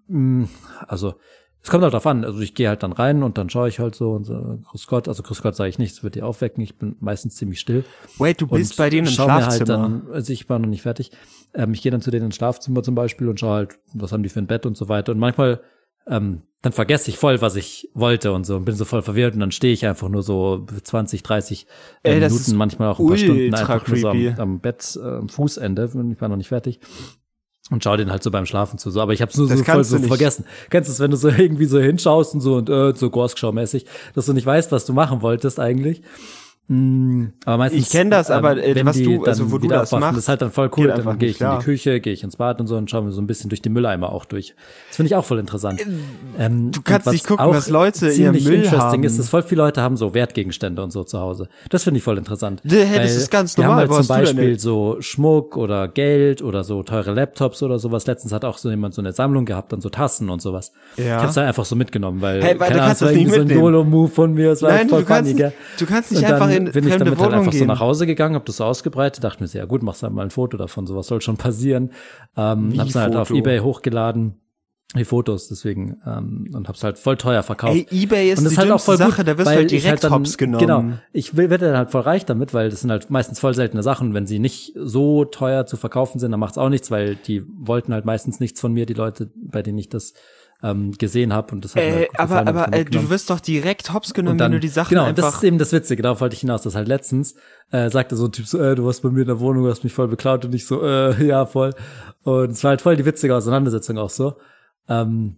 Mm, Also, es kommt halt drauf an. Also ich gehe halt dann rein und dann schaue ich halt so und so, Grüß Gott, also Grüß Gott sage ich nichts, wird die aufwecken. Ich bin meistens ziemlich still. Wait, du bist bei denen im schau mir Schlafzimmer. Halt dann, also ich war noch nicht fertig. Ähm, ich gehe dann zu denen ins Schlafzimmer zum Beispiel und schaue halt, was haben die für ein Bett und so weiter. Und manchmal, ähm, dann vergesse ich voll, was ich wollte und so und bin so voll verwirrt und dann stehe ich einfach nur so 20, 30 äh, Ey, Minuten, manchmal auch ein paar Stunden einfach nur so am, am Bett, äh, am Fußende, ich war noch nicht fertig. Und schau den halt so beim Schlafen zu. So, aber ich habe nur so Das voll kannst so nicht. vergessen. Kennst du es, wenn du so irgendwie so hinschaust und so und äh, so Gorskschau-mäßig, dass du nicht weißt, was du machen wolltest eigentlich. Mm, aber meistens, Ich kenn das, aber, äh, wenn was die du- also wo du das machst, das ist halt dann voll cool. Dann gehe ich in klar. die Küche, gehe ich ins Bad und so und schaue mir so ein bisschen durch die Mülleimer auch durch. Das finde ich auch voll interessant. Ähm, du kannst und nicht gucken, was Leute in ziemlich Müll interesting haben. ist, dass voll viele Leute haben so Wertgegenstände und so zu Hause. Das finde ich voll interessant. Hä, das Weil ist ganz normal. Haben Wo halt zum Beispiel so Schmuck oder Geld oder so teure Laptops oder sowas. Letztens hat auch so jemand so eine Sammlung gehabt an so Tassen und sowas. Ja. Ich hab's dann einfach so mitgenommen, weil, Hey, weil keine du Ahnung, kannst es war das nicht so ein. YOLO-Move von mir. Es war Nein, voll du kannst, funny, gell? nicht, du kannst nicht Und einfach in bin ich damit halt einfach so gehen. nach Hause gegangen, hab das so ausgebreitet, dachte mir so, ja gut, machst halt mal ein Foto davon, sowas soll schon passieren. Ähm, Wie hab's dann halt auf? Ebay hochgeladen, die Fotos, deswegen, ähm, und hab's halt voll teuer verkauft. Ey, Ebay ist und das die halt auch voll Sache, gut, da wirst du halt ich direkt dann, hops genommen. Genau, ich werde dann halt voll reich damit, weil das sind halt meistens voll seltene Sachen. Wenn sie nicht so teuer zu verkaufen sind, dann macht's auch nichts, weil die wollten halt meistens nichts von mir, die Leute, bei denen ich das ähm, gesehen habe und das hat mir Äh, gut aber gefallen, aber äh, du wirst doch direkt hops genommen, dann, wenn du die Sachen genau, und das einfach ist eben das Witzige, darauf wollte ich hinaus, dass halt letztens äh, sagte so ein Typ so, äh, du warst bei mir in der Wohnung, du hast mich voll beklaut und ich so, äh, ja, voll. Und es war halt voll die witzige Auseinandersetzung auch so. Ähm,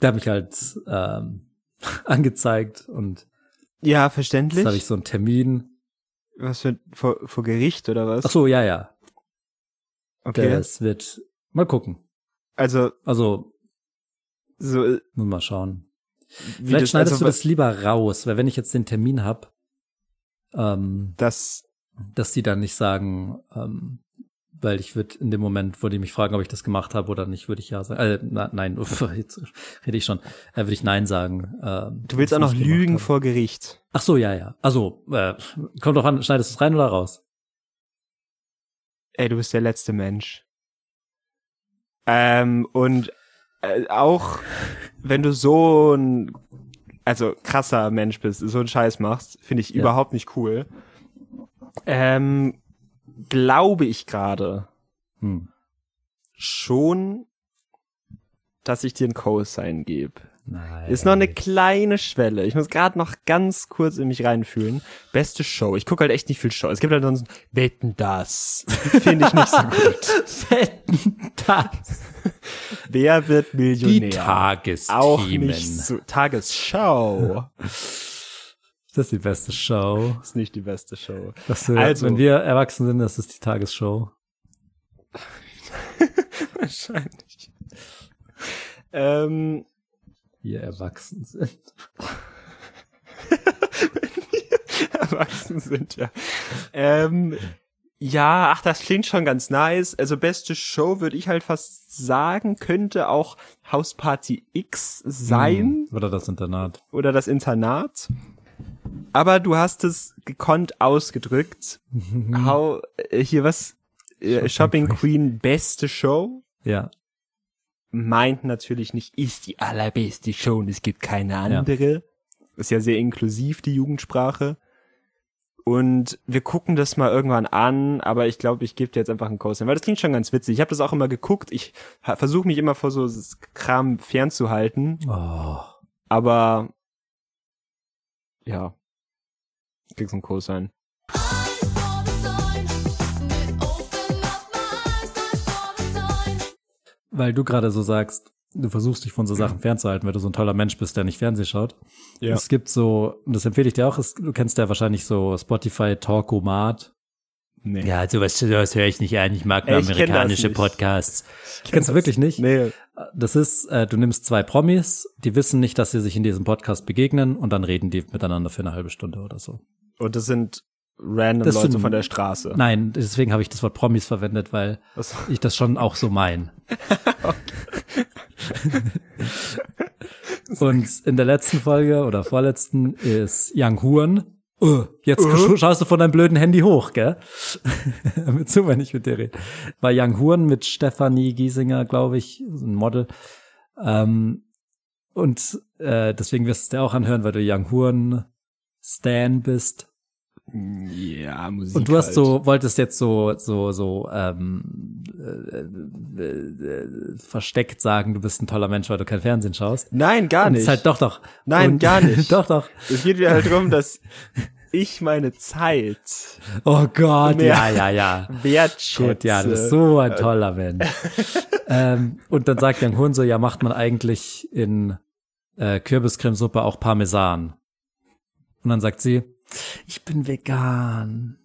der hat mich halt ähm, angezeigt und Ja, jetzt verständlich. habe ich so einen Termin. was für vor, vor Gericht oder was? Ach so, ja, ja. okay. Das wird mal gucken. Also Also, so äh, muss mal schauen. Vielleicht das, schneidest also, du das lieber raus, weil wenn ich jetzt den Termin hab, ähm, das dass die dann nicht sagen, ähm, weil ich würde in dem Moment, wo die mich fragen, ob ich das gemacht habe oder nicht, würde ich ja sagen. Äh, na, nein, uff, jetzt rede ich schon. Äh, würde ich nein sagen. Äh, du willst auch noch lügen vor Gericht. Ach so, ja, ja. Also äh, kommt doch an, schneidest du es rein oder raus? Ey, du bist der letzte Mensch. Ähm, und äh, auch wenn du so ein also krasser Mensch bist, so einen Scheiß machst, finde ich Ja. überhaupt nicht cool. Ähm, glaube ich gerade Hm. schon, dass ich dir ein Cosign gebe. Nein. Ist noch eine kleine Schwelle. Ich muss gerade noch ganz kurz in mich reinfühlen. Beste Show. Ich gucke halt echt nicht viel Show. Es gibt halt sonst Wetten das. Finde ich nicht so gut. Wetten, das. Wer wird Die Millionär? Tagesthemen. Auch nicht so. Tagesschau. Das ist die beste Show. Ist nicht die beste Show. Das, äh, Also- wenn wir erwachsen sind, das ist die Tagesshow. Wahrscheinlich. Ähm, Wir erwachsen sind. erwachsen sind, ja. Ähm, ja, ach, das klingt schon ganz nice. Also beste Show würde ich halt fast sagen, könnte auch Hausparty X sein Hm. Oder das Internat. oder das Internat. Aber du hast es gekonnt ausgedrückt. How, äh, hier was, äh, Shopping Queen beste Show? Ja. Meint natürlich nicht, ist die allerbeste Show und es gibt keine Ja. andere. Ist ja sehr inklusiv, die Jugendsprache. Und wir gucken das mal irgendwann an, aber ich glaube, ich gebe dir jetzt einfach einen Cosign, weil das klingt schon ganz witzig. Ich habe das auch immer geguckt. Ich versuche mich immer vor so Kram fernzuhalten, Oh. aber ja, kriegst einen Cosign. Weil du gerade so sagst, du versuchst dich von so Sachen fernzuhalten, weil du so ein toller Mensch bist, der nicht Fernsehen schaut. Ja. Es gibt so, und das empfehle ich dir auch, es, du kennst ja wahrscheinlich so Spotify Talkomat. Nee. Ja, sowas, sowas höre ich nicht ein. Ich mag nur Ich kenn das amerikanische. Podcasts. Kennst du wirklich nicht? Nee. Das ist, äh, du nimmst zwei Promis, die wissen nicht, dass sie sich in diesem Podcast begegnen und dann reden die miteinander für eine halbe Stunde oder so. Und das sind random Das Leute sind- von der Straße. Nein, deswegen habe ich das Wort Promis verwendet, weil Was? ich das schon auch so mein. Und in der letzten Folge oder vorletzten ist Young Huan. Oh, jetzt sch- schaust du von deinem blöden Handy hoch, gell? mit zu, wenn ich mit dir rede. War Young Huan mit Stefanie Giesinger, glaube ich, ein Model. Ähm, und äh, deswegen wirst du es dir auch anhören, weil du Young Huan Stan bist. Ja, Musik. Und du hast halt. so, wolltest jetzt so, so, so ähm, äh, äh, äh, versteckt sagen, du bist ein toller Mensch, weil du kein Fernsehen schaust. Nein, gar Und nicht. Ist halt doch, doch. Nein, Und, gar nicht. doch, doch. es geht wieder halt darum, dass ich meine Zeit Oh Gott, Mehr. ja, ja, ja. wertschätze. Gut, ja, du bist so ein toller Mensch. ähm, und dann sagt Young Hun so, ja, macht man eigentlich in äh, Kürbiscremesuppe auch Parmesan? Und dann sagt sie, ich bin vegan.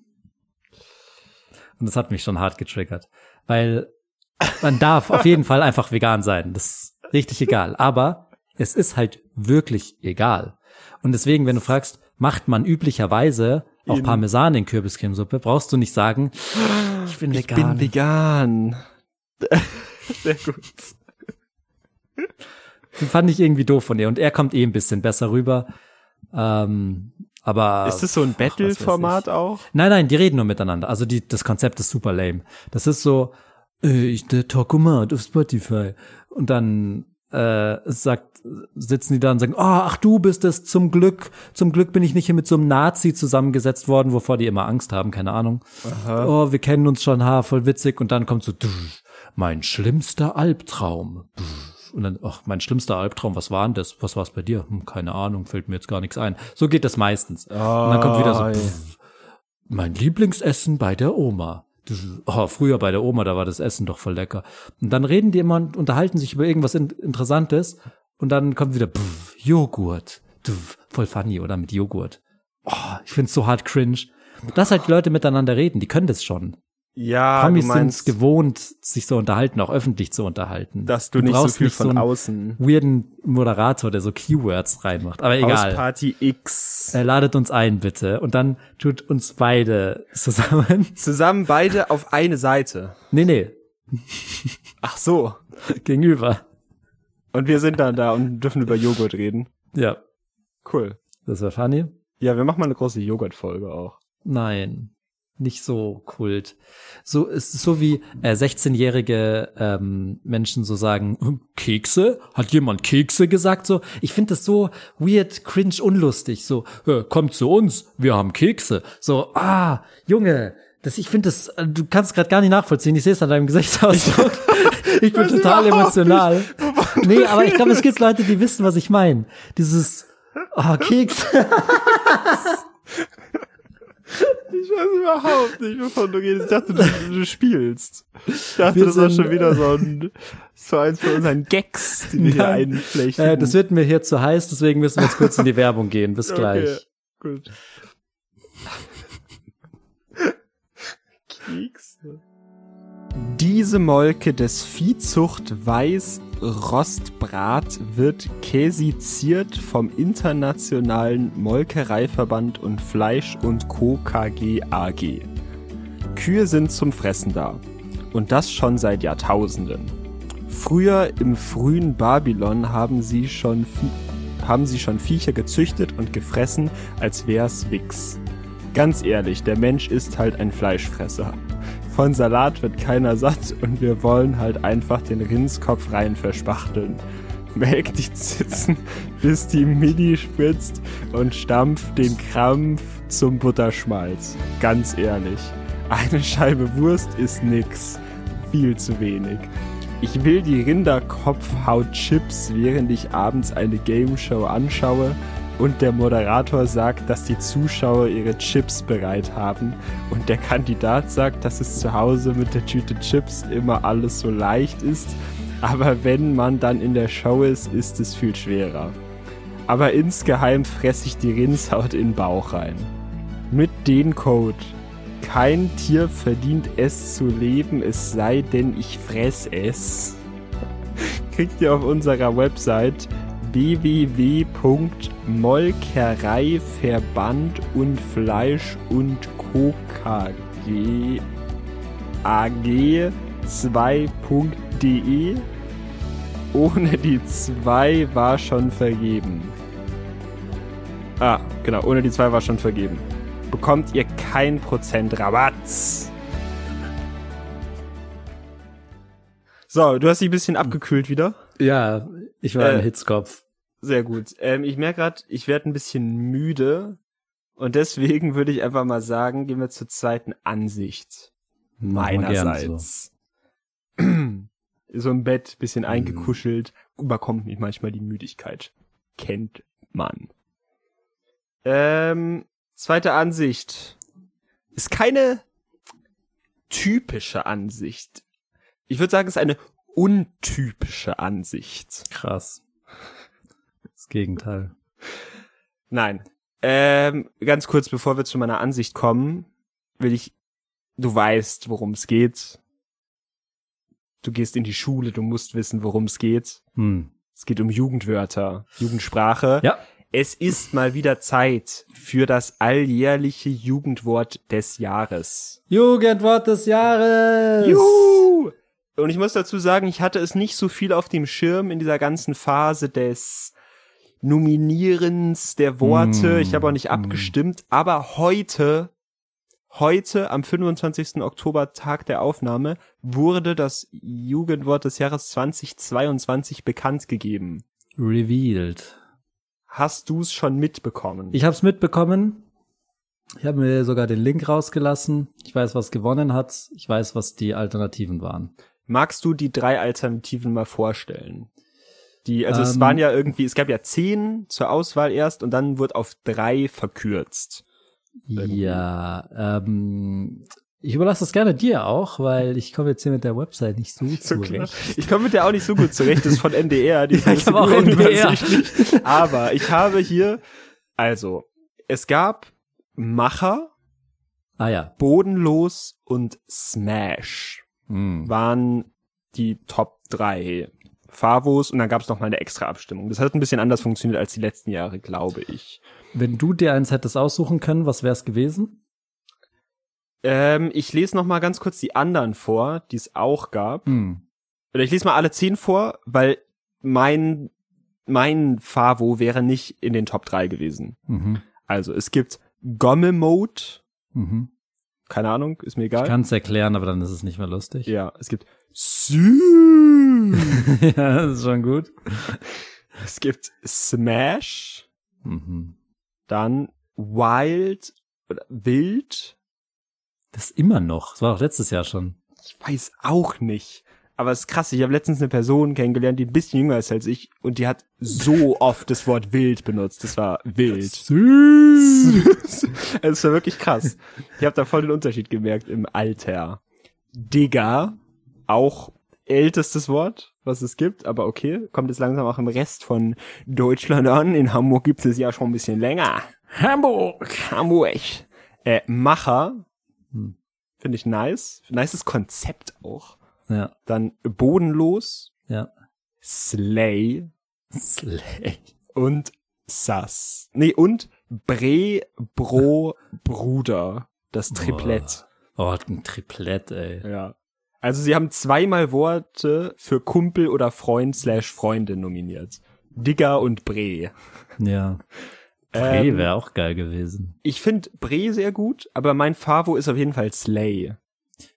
Und das hat mich schon hart getriggert, weil man darf auf jeden Fall einfach vegan sein. Das ist richtig egal. Aber es ist halt wirklich egal. Und deswegen, wenn du fragst, macht man üblicherweise auch In- Parmesan in Kürbiscremesuppe, brauchst du nicht sagen, ich bin Ich vegan. bin vegan. Sehr gut. Das fand ich irgendwie doof von ihr. Und er kommt eh ein bisschen besser rüber. Ähm, aber Ist das so ein Battle-Format auch? Nein, nein, die reden nur miteinander. Also die, das Konzept ist super lame. Das ist so, äh, ich der Talkomat auf Spotify. Und dann äh, sagt, sitzen die da und sagen, oh, ach du bist es, zum Glück, zum Glück bin ich nicht hier mit so einem Nazi zusammengesetzt worden, wovor die immer Angst haben, keine Ahnung. Oh, wir kennen uns schon, ha, voll witzig. Und dann kommt so, "Dusch, mein schlimmster Albtraum. Dusch. Und dann, ach, mein schlimmster Albtraum, was war denn das? Was war es bei dir? Hm, keine Ahnung, fällt mir jetzt gar nichts ein. So geht das meistens. und dann kommt wieder so, Oh, pff, mein Lieblingsessen bei der Oma. Oh, früher bei der Oma, da war das Essen doch voll lecker. Und dann reden die immer und unterhalten sich über irgendwas in Interessantes und dann kommt wieder pff, Joghurt. Pff, voll funny, oder? Mit Joghurt. Oh, ich find's so hart cringe. Dass halt die Leute miteinander reden, die können das schon. Ja, Promis du sind meinst, gewohnt, sich so unterhalten, auch öffentlich zu unterhalten. dass du, nicht so viel nicht von so außen. weirden Moderator, der so Keywords reinmacht. Aber egal. Hausparty X. Äh, ladet uns ein, bitte. Und dann tut uns beide zusammen. Zusammen beide auf eine Seite. Nee, nee, Ach so. gegenüber. Und wir sind dann da und dürfen über Joghurt reden. Ja, Cool. das war funny. Ja, wir machen mal eine große Joghurt-Folge auch. Nein, nicht so kult. So ist so wie äh, 16-jährige ähm, Menschen so sagen, "Hm, Kekse? Hat jemand Kekse gesagt? So, ich finde das so weird, cringe, unlustig. So, "Äh, kommt zu uns, wir haben Kekse. So, ah, Junge, das, ich finde das, äh, du kannst gerade gar nicht nachvollziehen. Ich sehe es an deinem Gesichtsausdruck. ich bin total emotional. Nee, aber ich glaube, es gibt Leute, die wissen, was ich meine. Dieses, ah, Keks. Ich weiß überhaupt nicht, wovon du redest. Ich dachte, du, du spielst. Ich dachte, Wir das war schon wieder so ein, so eins von unseren Gags, die wir hier einflechten. Äh, das wird mir hier zu heiß, deswegen müssen wir jetzt kurz in die Werbung gehen. Bis gleich. Gut. Kekse. Diese Molke des Viehzucht Weiß Rostbrat wird käsiziert vom Internationalen Molkereiverband und Fleisch und Co. KG AG. Kühe sind zum Fressen da. Und das schon seit Jahrtausenden. Früher im frühen Babylon haben sie schon, haben sie schon Viecher gezüchtet und gefressen, als wär's Wix. Ganz ehrlich, der Mensch ist halt ein Fleischfresser. Von Salat wird keiner satt und wir wollen halt einfach den Rindskopf rein verspachteln. Melk die Zitzen, bis die Mini spritzt und stampft den Krampf zum Butterschmalz. Ganz ehrlich, eine Scheibe Wurst ist nix. Viel zu wenig. Ich will die Rinderkopfhaut-Chips, während ich abends eine Gameshow anschaue und der Moderator sagt, dass die Zuschauer ihre Chips bereit haben und der Kandidat sagt, dass es zu Hause mit der Tüte Chips immer alles so leicht ist Aber wenn man dann in der Show ist, ist es viel schwerer. Aber insgeheim fresse ich die Rindshaut in den Bauch rein. Mit den Code. Kein Tier verdient es zu leben, es sei denn ich fress es. Kriegt ihr auf unserer Website www.molkereiverband und Fleisch und Co. KG AG 2.de ohne die 2 war schon vergeben. Ah, genau, ohne die 2 war schon vergeben. Bekommt ihr kein Prozent Rabatt. So, du hast dich ein bisschen abgekühlt wieder. Ja, ich war Äh, ein Hitzkopf. Sehr gut. Ähm, ich merke gerade, ich werde ein bisschen müde. Und deswegen würde ich einfach mal sagen, gehen wir zur zweiten Ansicht. Meinerseits. So. im Bett, bisschen eingekuschelt, überkommt mich manchmal die Müdigkeit. Kennt man. Ähm, zweite Ansicht. Ist keine typische Ansicht. Ich würde sagen, es ist eine untypische Ansicht. Krass. Das Gegenteil. Nein. Ähm, ganz kurz, bevor wir zu meiner Ansicht kommen, will ich, du weißt, worum es geht. Du gehst in die Schule, du musst wissen, worum es geht. Hm. Es geht um Jugendwörter, Jugendsprache. Ja. Es ist mal wieder Zeit für das alljährliche Jugendwort des Jahres. Jugendwort des Jahres. Juhu! Und ich muss dazu sagen, ich hatte es nicht so viel auf dem Schirm in dieser ganzen Phase des Nominierens der Worte. Mm, ich habe auch nicht mm. abgestimmt, aber heute, heute am 25. Oktober, Tag der Aufnahme, wurde das Jugendwort des Jahres 2022 bekannt gegeben. Revealed. Hast du es schon mitbekommen? Ich habe es mitbekommen. Ich habe mir sogar den Link rausgelassen. Ich weiß, was gewonnen hat. Ich weiß, was die Alternativen waren. Magst du die drei Alternativen mal vorstellen? Die, also es Ähm, waren ja irgendwie, es gab ja zehn zur Auswahl erst und dann wurde auf drei verkürzt. Irgendwie. Ja, ähm, ich überlasse das gerne dir auch, weil ich komme jetzt hier mit der Website nicht so, So klar. zurecht. Ich komme mit der auch nicht so gut zurecht, das ist von NDR. Die ist Ja, ich habe auch NDR. Aber ich habe hier, also, es gab Macher, Ah ja. Bodenlos und Smash Hm. waren die Top drei Favos und dann gab es noch mal eine extra Abstimmung. Das hat ein bisschen anders funktioniert als die letzten Jahre, glaube ich. Wenn du dir eins hättest aussuchen können, was wär's gewesen? Ähm, ich lese noch mal ganz kurz die anderen vor, die es auch gab. Hm. Oder ich lese mal alle zehn vor, weil mein mein Favo wäre nicht in den Top 3 gewesen. Mhm. Also, es gibt Gomme Mode, Mhm. Keine Ahnung, ist mir Ich egal. kann es erklären, aber dann ist es nicht mehr lustig. ja, es gibt Sü. ja, das ist schon gut. es gibt Smash, Mhm. dann Wild oder Wild. Das immer noch. Das war doch letztes Jahr schon. Ich weiß auch nicht. Aber es ist krass, ich habe letztens eine Person kennengelernt, die ein bisschen jünger ist als ich und die hat so oft das Wort wild benutzt. Das war wild. Süß. Es war wirklich krass. Ich habe da voll den Unterschied gemerkt im Alter. Digger, auch ältestes Wort, was es gibt, aber okay, kommt jetzt langsam auch im Rest von Deutschland an. In Hamburg gibt es ja schon ein bisschen länger. Hamburg. Hamburg. Äh, Macher, Hm. finde ich nice. Nices Konzept auch. Ja, Dann bodenlos, ja. Slay Slay. und Sass. Nee, und Bre, Bro, Bruder. Das Triplett. Oh, ein Triplett, ey. Ja. Also sie haben zweimal Worte für Kumpel oder Freund slash Freundin nominiert. Digger und Bre. Ja. Prey Ähm, wäre auch geil gewesen. Ich finde Bre sehr gut, aber mein Favo ist auf jeden Fall Slay.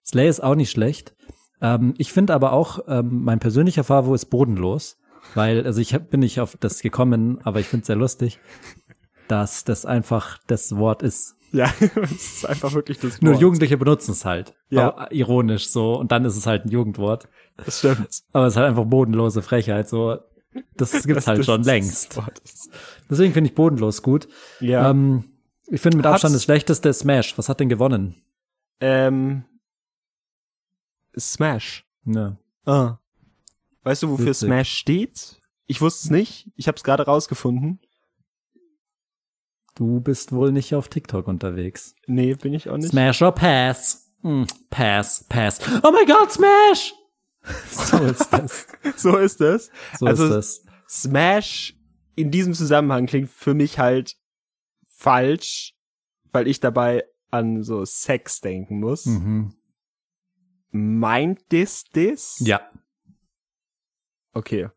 Slay ist auch nicht schlecht. Ähm, ich finde aber auch, ähm, mein persönlicher Favo ist bodenlos, weil, also ich hab, bin nicht auf das gekommen, aber ich finde es sehr lustig, dass das einfach das Wort ist. Ja, es ist einfach wirklich das Wort. Nur Jugendliche benutzen es halt. Ja. Ironisch so. Und dann ist es halt ein Jugendwort. Das stimmt. Aber es ist halt einfach bodenlose Frechheit. So, das gibt's Das- halt das- schon das längst. Deswegen finde ich bodenlos gut. Ja. Ähm, ich finde mit Hat's- Abstand das schlechteste Smash. Was hat denn gewonnen? Ähm, Smash. Ja. Ah. Weißt du, wofür Witzig. Smash steht? Ich wusste es nicht. Ich habe es gerade rausgefunden. Du bist wohl nicht auf TikTok unterwegs. Nee, bin ich auch nicht. Smash or Pass? Hm, pass, Pass. Oh my God, Smash! so ist das. So ist es. So Also- ist das. Smash in diesem Zusammenhang klingt für mich halt falsch, weil ich dabei an so Sex denken muss. Mhm. Meint this this? Ja, Okay.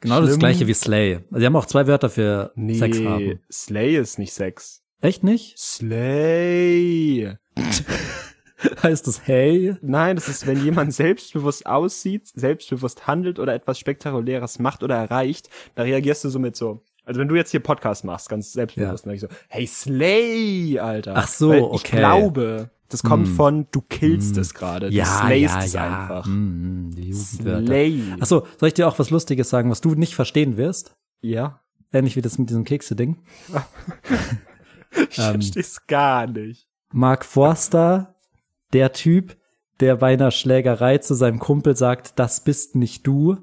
genau das Schlimm. gleiche wie Slay. Sie haben auch zwei Wörter für Nee, Sex haben. Slay ist nicht Sex. Echt nicht? Slay. Heißt das Hey? Nein, das ist, wenn jemand selbstbewusst aussieht, selbstbewusst handelt oder etwas Spektakuläres macht oder erreicht, da reagierst du so mit so. Also wenn du jetzt hier Podcast machst, ganz selbstbewusst, dann sag ich so, hey Slay, Alter. Ach so, Weil ich okay. glaube, das kommt Hm. von du killst es gerade. Du Ja, slayst ja, es ja. einfach. Mm, die. Slay. Achso, soll ich dir auch was Lustiges sagen, was du nicht verstehen wirst? Ja. Ähnlich wie das mit diesem Kekse-Ding. Ich Ähm. versteh's gar nicht. Mark Forster, der Typ, der bei einer Schlägerei zu seinem Kumpel sagt, das bist nicht du,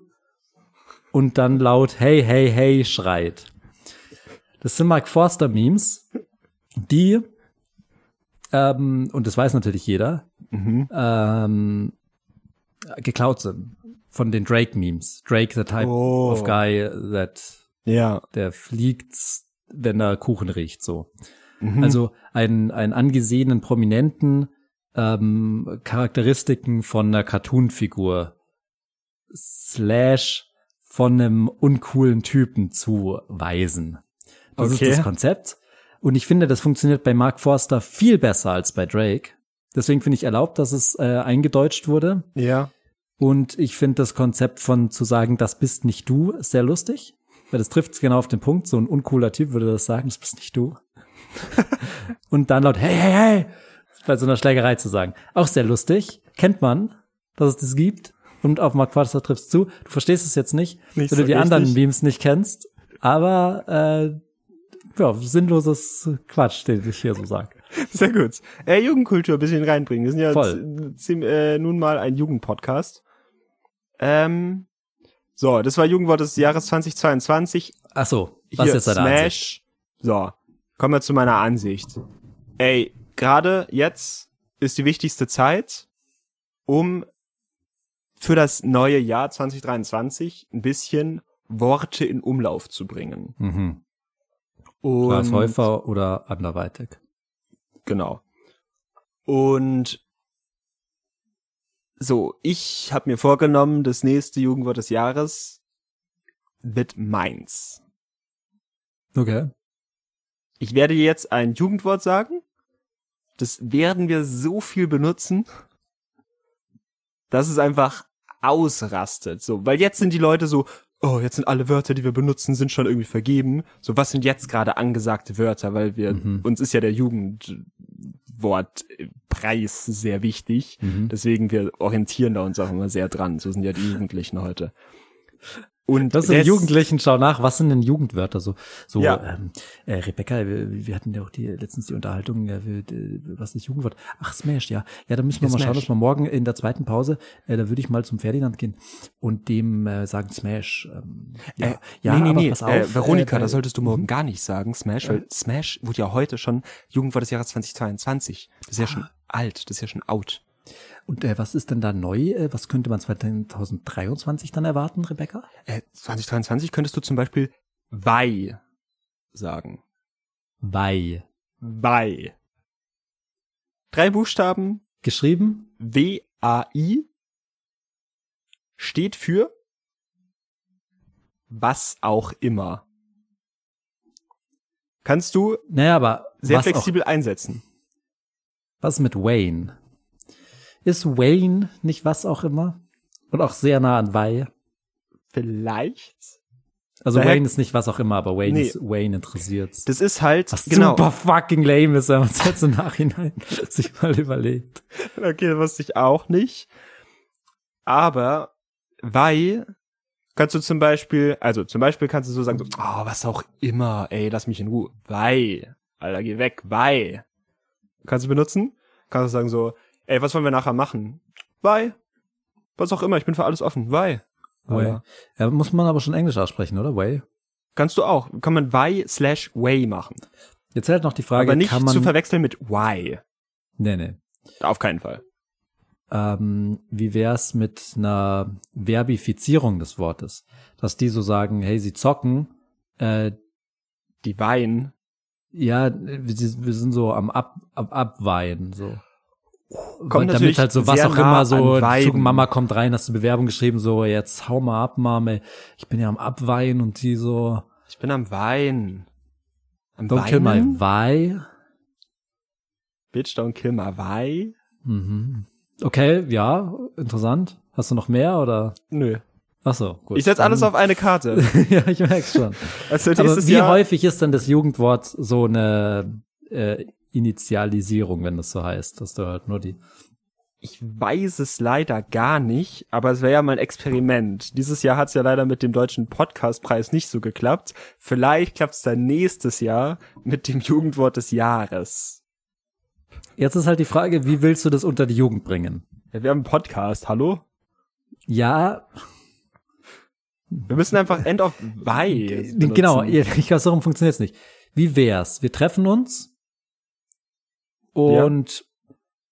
und dann laut Hey, hey, hey schreit. Das sind Mark Forster Memes, die, ähm, und das weiß natürlich jeder, Mhm. ähm, geklaut sind von den Drake Memes. Drake, the type Oh. of guy that Ja. der fliegt, wenn er Kuchen riecht, so. Mhm. Also einen, einen angesehenen Prominenten ähm, Charakteristiken von einer Cartoon-Figur slash von einem uncoolen Typen zuweisen. Das Okay. ist das Konzept. Und ich finde, das funktioniert bei Mark Forster viel besser als bei Drake. Deswegen finde ich erlaubt, dass es äh, eingedeutscht wurde. ja. Und ich finde das Konzept von zu sagen, das bist nicht du, sehr lustig. Weil das trifft genau auf den Punkt. So ein uncooler Typ würde das sagen, das bist nicht du. Und dann laut, hey, hey, hey, bei so einer Schlägerei zu sagen. Auch sehr lustig. Kennt man, dass es das gibt. Und auf Mark Forster triffst du. Du verstehst es jetzt nicht, Nicht wenn du so die anderen richtig. Memes nicht kennst. Aber äh, ja, sinnloses Quatsch, den ich hier so sag. Sehr gut. Äh, Jugendkultur ein bisschen reinbringen. Wir sind ja Voll. äh, nun mal ein Jugendpodcast. Ähm, so, das war Jugendwort des Jahres 2022. Ach so, was Hier, ist jetzt deine Ansicht? Smash. So, kommen wir zu meiner Ansicht. Ey, gerade jetzt ist die wichtigste Zeit, um für das neue Jahr 2023 ein bisschen Worte in Umlauf zu bringen. Mhm. Und Klaas Häufer oder anderweitig? Genau. Und so, ich habe mir vorgenommen, das nächste Jugendwort des Jahres wird meins. Okay. Ich werde jetzt ein Jugendwort sagen. Das werden wir so viel benutzen, dass es einfach ausrastet. So, weil jetzt sind die Leute so, oh, jetzt sind alle Wörter, die wir benutzen, sind schon irgendwie vergeben. So, was sind jetzt gerade angesagte Wörter? Weil wir, Mhm. uns ist ja der Jugendwortpreis sehr wichtig. Mhm. Deswegen, wir orientieren da uns auch immer sehr dran. So sind ja die Jugendlichen heute. Und Das sind Jugendlichen, schau nach, was sind denn Jugendwörter? So, so Ja. ähm, äh, Rebecca, wir, wir hatten ja auch die letztens die Unterhaltung, ja, wir, äh, was ist Jugendwort? Ach, Smash, ja. Ja, da müssen wir Ja, mal schauen, Smash. dass wir morgen in der zweiten Pause, äh, da würde ich mal zum Ferdinand gehen und dem äh, sagen Smash. Ähm, ja, Äh, ja, nee, nee, nee. pass auf. äh, Veronika, äh, da solltest du morgen mhm. gar nicht sagen, Smash, weil Smash wurde ja heute schon Jugendwort des Jahres 2022. Das ist ja schon alt, das ist ja schon out. Und äh, was ist denn da neu? Äh, was könnte man 2023 dann erwarten, Rebecca? Äh, 2023 könntest du zum Beispiel Wei sagen. Wei. Wei. Drei Buchstaben, Geschrieben? W-A-I, steht für was auch immer. Kannst du Naja, aber sehr was, auch, flexibel einsetzen. was mit Wayne? Ist Wayne nicht was auch immer? Und auch sehr nah an Wei. Vielleicht. Also Daher- Wayne ist nicht was auch immer, aber Wayne Nee. ist Wayne interessiert. Das ist halt, was genau. super fucking lame ist, wenn man es jetzt im Nachhinein sich mal überlegt. Okay, das wusste ich auch nicht. Aber Wei kannst du zum Beispiel, also zum Beispiel kannst du so sagen, so, oh, was auch immer, ey, lass mich in Ruhe. Wei. Alter, geh weg, Wei. Kannst du benutzen? Kannst du sagen so, ey, was wollen wir nachher machen? Wei. Was auch immer, ich bin für alles offen. Wei. Way. Ja, muss man aber schon Englisch aussprechen, oder? Way. Kannst du auch. Kann man why slash way machen. Jetzt halt noch die Frage, Aber nicht kann man. zu verwechseln mit why. nee, nee. Auf keinen Fall. Ähm, wie wär's mit einer Verbifizierung des Wortes? Dass die so sagen, hey, sie zocken, äh, Die Wein. ja, wir, wir sind so am Ab, ab Abweihen, so. Kommt damit halt so was auch nah immer so, an Weiben. zu Mama kommt rein, hast du Bewerbung geschrieben, so, jetzt hau mal ab, Mama, ich bin ja am Abweihen und die so, Ich bin am Wein. Am don't kill my Weinen? Wei. Bitch, don't kill my why. Mhm. Okay, ja, interessant. Hast du noch mehr oder? Nö. Ach so, gut. Ich setz alles auf eine Karte. ja, ich merk's schon. Also Aber wie Jahr. häufig ist denn das Jugendwort so eine äh, Initialisierung, wenn das so heißt, dass du halt nur die. Ich weiß es leider gar nicht, aber es wäre ja mal ein Experiment. Dieses Jahr hat es ja leider mit dem deutschen Podcastpreis nicht so geklappt. Vielleicht klappt es dann nächstes Jahr mit dem Jugendwort des Jahres. Jetzt ist halt die Frage, wie willst du das unter die Jugend bringen? Ja, wir haben einen Podcast, hallo? Ja, Wir müssen einfach End of Y. genau, benutzen. ich glaube, so rum funktioniert's nicht. Wie wär's? Wir treffen uns und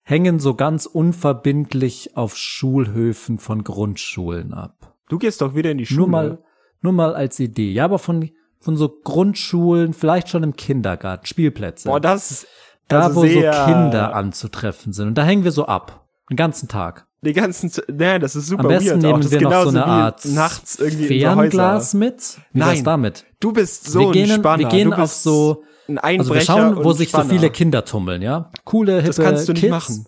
hängen so ganz unverbindlich auf Schulhöfen von Grundschulen ab. Du gehst doch wieder in die Schule. Nur mal, nur mal als Idee. Ja, aber von, von so Grundschulen, vielleicht schon im Kindergarten, Spielplätze. Boah, das ist da, also wo so Kinder anzutreffen sind. Und da hängen wir so ab. Den ganzen Tag. Die ganzen, nee, das ist super Am besten weird. nehmen wir noch so eine Art nachts irgendwie Fernglas mit. Wie Nein. damit? Du bist so wir ein gehen, Spanner. wir gehen du auf bist so, ein also wir Einbrecher schauen, wo sich so Spanner. viele Kinder tummeln, ja? Coole, hippe Das kannst du nicht Kids, machen.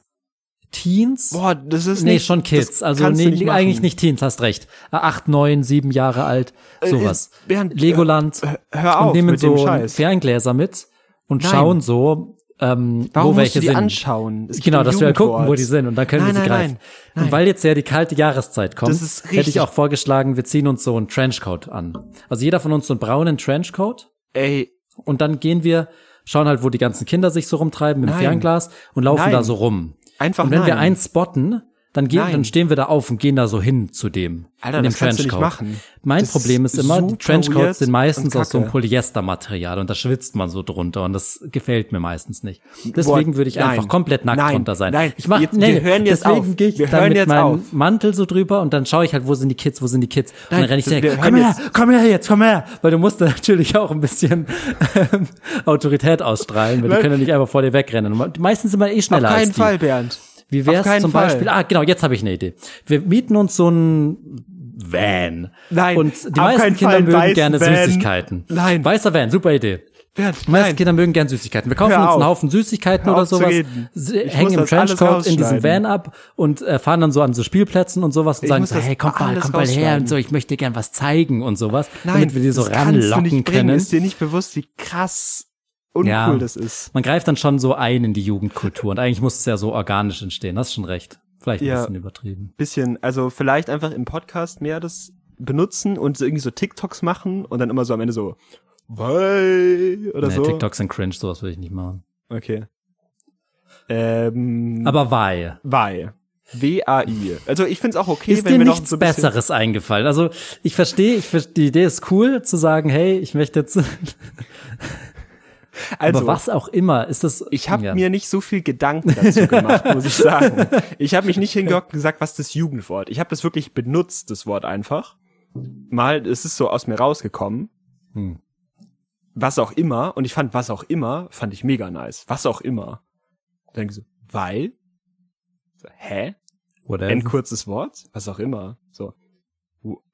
Teens. Boah, das ist nee, nicht, schon das Kids. Also nee, nicht eigentlich nicht Teens, hast recht. Äh, Acht, neun, sieben Jahre alt, sowas. äh, Bernd, Legoland. Hör, hör auf und nehmen mit so. Ferngläser mit und Nein. schauen so, ähm, Warum wo musst welche du die sind. anschauen? Es Genau, dass wir gucken, wo die sind und dann können Nein, wir sie nein, greifen. nein, Und weil jetzt ja die kalte Jahreszeit kommt, hätte ich auch vorgeschlagen, wir ziehen uns so einen Trenchcoat an. Also jeder von uns so einen braunen Trenchcoat Ey, und dann gehen wir, schauen halt, wo die ganzen Kinder sich so rumtreiben mit dem. Fernglas und laufen Nein. da so rum. Einfach und wenn wir nein. einen spotten, dann gehen, Nein. dann stehen wir da auf und gehen da so hin zu dem. Alter, in dem das kannst du nicht Trenchcoat. machen. Mein Das Problem ist immer, die Trenchcoats sind meistens und aus so einem. Polyestermaterial und da schwitzt man so drunter und das gefällt mir meistens nicht. Deswegen Boah, würde ich nein. einfach komplett nackt Nein, drunter sein. nein. Ich mach, Jetzt- nee, wir hören jetzt deswegen auf. gehe ich Wir dann hören mit jetzt meinem auf. Mantel so drüber und dann schaue ich halt, wo sind die Kids, wo sind die Kids. Und Nein, dann renne ich direkt, komm her, komm her jetzt, komm her. Weil du musst da natürlich auch ein bisschen ähm, Autorität ausstrahlen, weil die können ja nicht einfach vor dir wegrennen. Und meistens sind wir eh auf schneller als keinen. Fall, Bernd. Wie wär's keinen zum Fall. Beispiel? Ah, genau, jetzt habe ich eine Idee. Wir mieten uns so einen Van. Nein, Und die meisten Kinder mögen gerne Van. Süßigkeiten. Nein. Weißer Van, super Idee. Bernd, Die meisten. Kinder mögen gerne Süßigkeiten. Wir kaufen uns einen auf. Haufen Süßigkeiten oder sowas, hängen im Trenchcoat in diesem. Van ab und äh, fahren dann so an so Spielplätzen und sowas und Ich sagen so, hey, kommt mal, kommt mal her und so, ich möchte gern was zeigen und sowas, Nein, damit wir die so ranlocken nicht bringen. können. Ist dir nicht bewusst, wie krass uncool Ja. das ist? Man greift dann schon so ein in die Jugendkultur und eigentlich muss es ja so organisch entstehen. Hast schon recht. Vielleicht ein Ja. bisschen übertrieben. Bisschen, also vielleicht einfach im Podcast mehr das benutzen und so irgendwie so TikToks machen und dann immer so am Ende so, Bye oder nee, so. TikToks sind cringe, sowas würde ich nicht machen. Okay. Ähm, Aber why? Why. W-A-I. Also ich find's auch okay, ist wenn dir noch nichts so ein Besseres eingefallen? Also ich verstehe, ich verstehe, die Idee ist cool, zu sagen, hey, ich möchte jetzt, Also, aber was auch immer, ist das, ich habe ja. mir nicht so viel Gedanken dazu gemacht, muss ich sagen. Ich habe mich nicht hingehockt und gesagt, was ist das Jugendwort. Ich habe das wirklich benutzt, das Wort einfach. Mal, es ist so aus mir rausgekommen. Hm. Was auch immer. Und ich fand, was auch immer, fand ich mega nice. Was auch immer. Dann so, weil? So, hä? Whatever. Ein kurzes Wort? Was auch immer. So.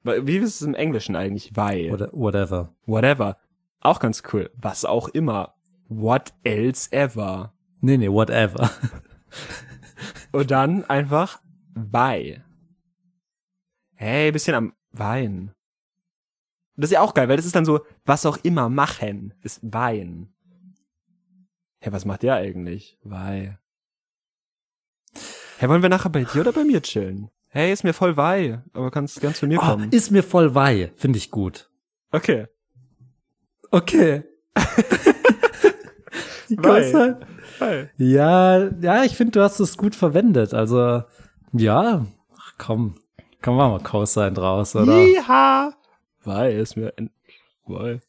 Wie ist es im Englischen eigentlich? Weil. What- Whatever. Whatever. Auch ganz cool. Was auch immer. What else ever. Nee, nee, whatever. Und dann einfach bei. Hey, bisschen am Wein. Das ist ja auch geil, weil das ist dann so, was auch immer machen, ist Wein. Hey, was macht der eigentlich? Wei. Hey, wollen wir nachher bei dir oder bei mir chillen? Hey, ist mir voll wei, aber kannst ganz zu mir Oh, kommen. ist mir voll wei, finde ich gut. Okay. Okay. Die Wei. Größe. Wei. Ja, ja, ich finde, du hast es gut verwendet. Also, ja, ach komm. Komm, machen wir Cosine draus, oder? Ja. Weil es mir ein, weil.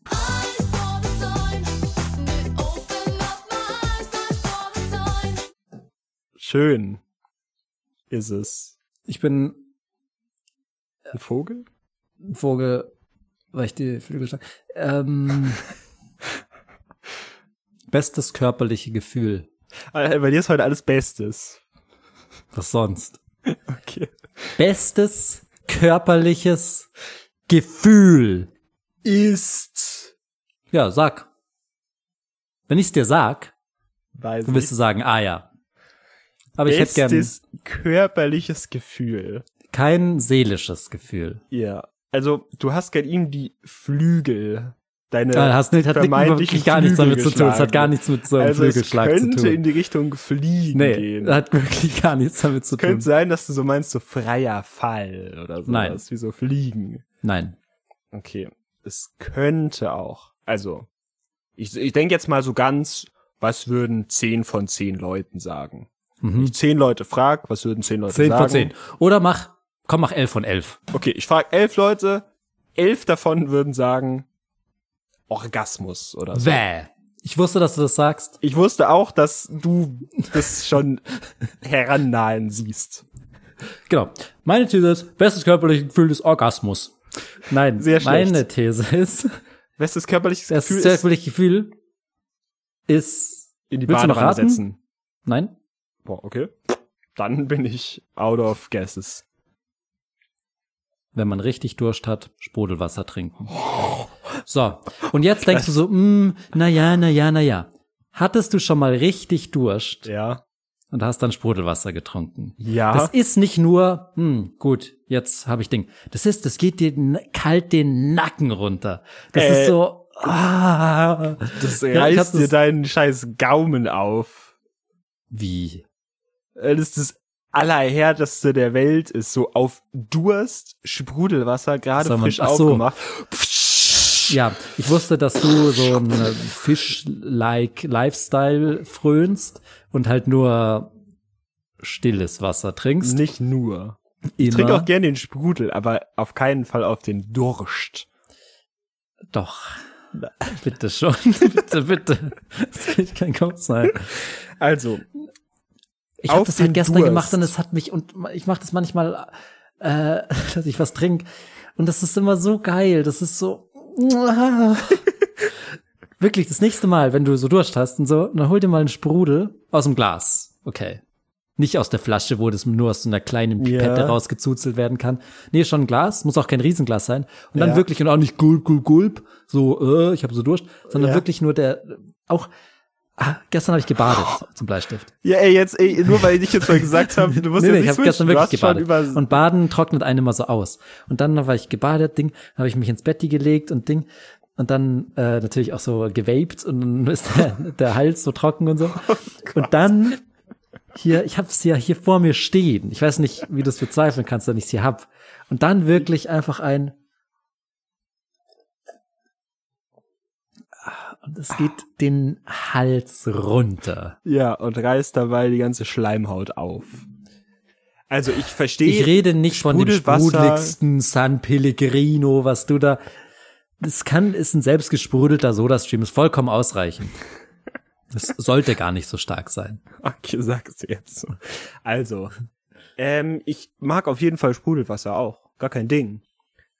Schön ist es. Ich bin Ein Vogel? ein Vogel, weil ich die Flügel schlag. Ähm, bestes körperliche Gefühl. Bei dir ist heute alles Bestes. Was sonst? Okay. Bestes körperliches Gefühl. Ist. Ja, sag. Wenn ich's dir sag, Weiß dann wirst du sagen, ah ja. Aber ich hätte gern Bestes körperliches Gefühl. kein seelisches Gefühl. Ja. Also, du hast gerade ihm die Flügel. Deine Ja, hast nicht, hat wirklich gar nichts damit zu tun. Es hat gar nichts mit so einem also es Flügelschlag zu könnte tun. in die Richtung Fliegen nee, gehen. hat wirklich gar nichts damit zu tun. Könnte sein, dass du so meinst, so freier Fall oder so. Nein. Wie so Fliegen. Nein. Okay. Es könnte auch. Also, ich, ich denke jetzt mal so ganz, was würden zehn von zehn Leuten sagen? Wenn Mhm. ich zehn Leute frag, was würden zehn Leute 10 sagen? von 10. Oder mach, komm, mach 11 von 11. Okay, ich frage elf Leute, elf davon würden sagen Orgasmus oder so. Bäh. Ich wusste, dass du das sagst. Ich wusste auch, dass du das schon herannahen siehst. Genau. Meine These ist, bestes körperliches Gefühl ist Orgasmus. Nein, Sehr schlecht. meine These ist, Bestes körperliches das Gefühl ist körperliche Gefühl ist, in die Badewanne setzen. nein, Boah, okay. Dann bin ich out of guesses. Wenn man richtig Durst hat, Sprudelwasser trinken. So, und jetzt denkst du so, mm, na ja, na ja, na ja. Hattest du schon mal richtig Durst Ja. und hast dann Sprudelwasser getrunken? Ja. Das ist nicht nur, hm, gut, jetzt habe ich Ding. Das ist, das geht dir kalt den Nacken runter. Das Äh, ist so, ah, das Ja, reißt dir das- deinen scheiß Gaumen auf. wie? Äh, Das ist das Allerhärteste der Welt ist so auf Durst, Sprudelwasser, gerade frisch ach so. aufgemacht. Ja, ich wusste, dass du so ein Fisch-like Lifestyle frönst und halt nur stilles Wasser trinkst. Nicht nur. Ich trinke auch gerne den Sprudel, aber auf keinen Fall auf den Durst. Doch. Bitte schon. bitte, bitte. Das kein Kopf sein. Also, Ich habe das halt gestern Durst. gemacht und es hat mich, und ich mache das manchmal, äh, dass ich was trinke. Und das ist immer so geil. Das ist so. Wirklich, das nächste Mal, wenn du so Durst hast und so, dann hol dir mal einen Sprudel aus dem Glas. Okay. Nicht aus der Flasche, wo das nur aus so einer kleinen Pipette Ja. rausgezuzelt werden kann. Nee, schon ein Glas, muss auch kein Riesenglas sein. Und dann Ja. wirklich, und auch nicht gulp, gulp, gulp, so, äh, ich habe so Durst, sondern Ja. wirklich nur der, auch, ah, gestern habe ich gebadet zum Bleistift. ja, ey, jetzt, ey, nur weil ich jetzt mal gesagt habe, du musst Nee, nee, nicht ich habe gestern wirklich gebadet. Und Baden trocknet einen immer so aus. Und dann war ich gebadet, Ding, habe ich mich ins Bett gelegt und Ding. Und dann äh, natürlich auch so gewaped und dann ist der, der Hals so trocken und so. Oh und dann hier, ich habe es ja hier vor mir stehen. Ich weiß nicht, wie du es bezweifeln kannst, wenn ich es hier hab. Und dann wirklich einfach ein und es geht den Hals runter. ja, und reißt dabei die ganze Schleimhaut auf. Also ich verstehe. Ich rede nicht von dem sprudeligsten San Pellegrino, was du da. Das kann, ist ein selbstgesprudelter Sodastream, ist vollkommen ausreichend. Das sollte gar nicht so stark sein. Okay, sag's jetzt so. Also, ähm, ich mag auf jeden Fall Sprudelwasser auch. Gar kein Ding.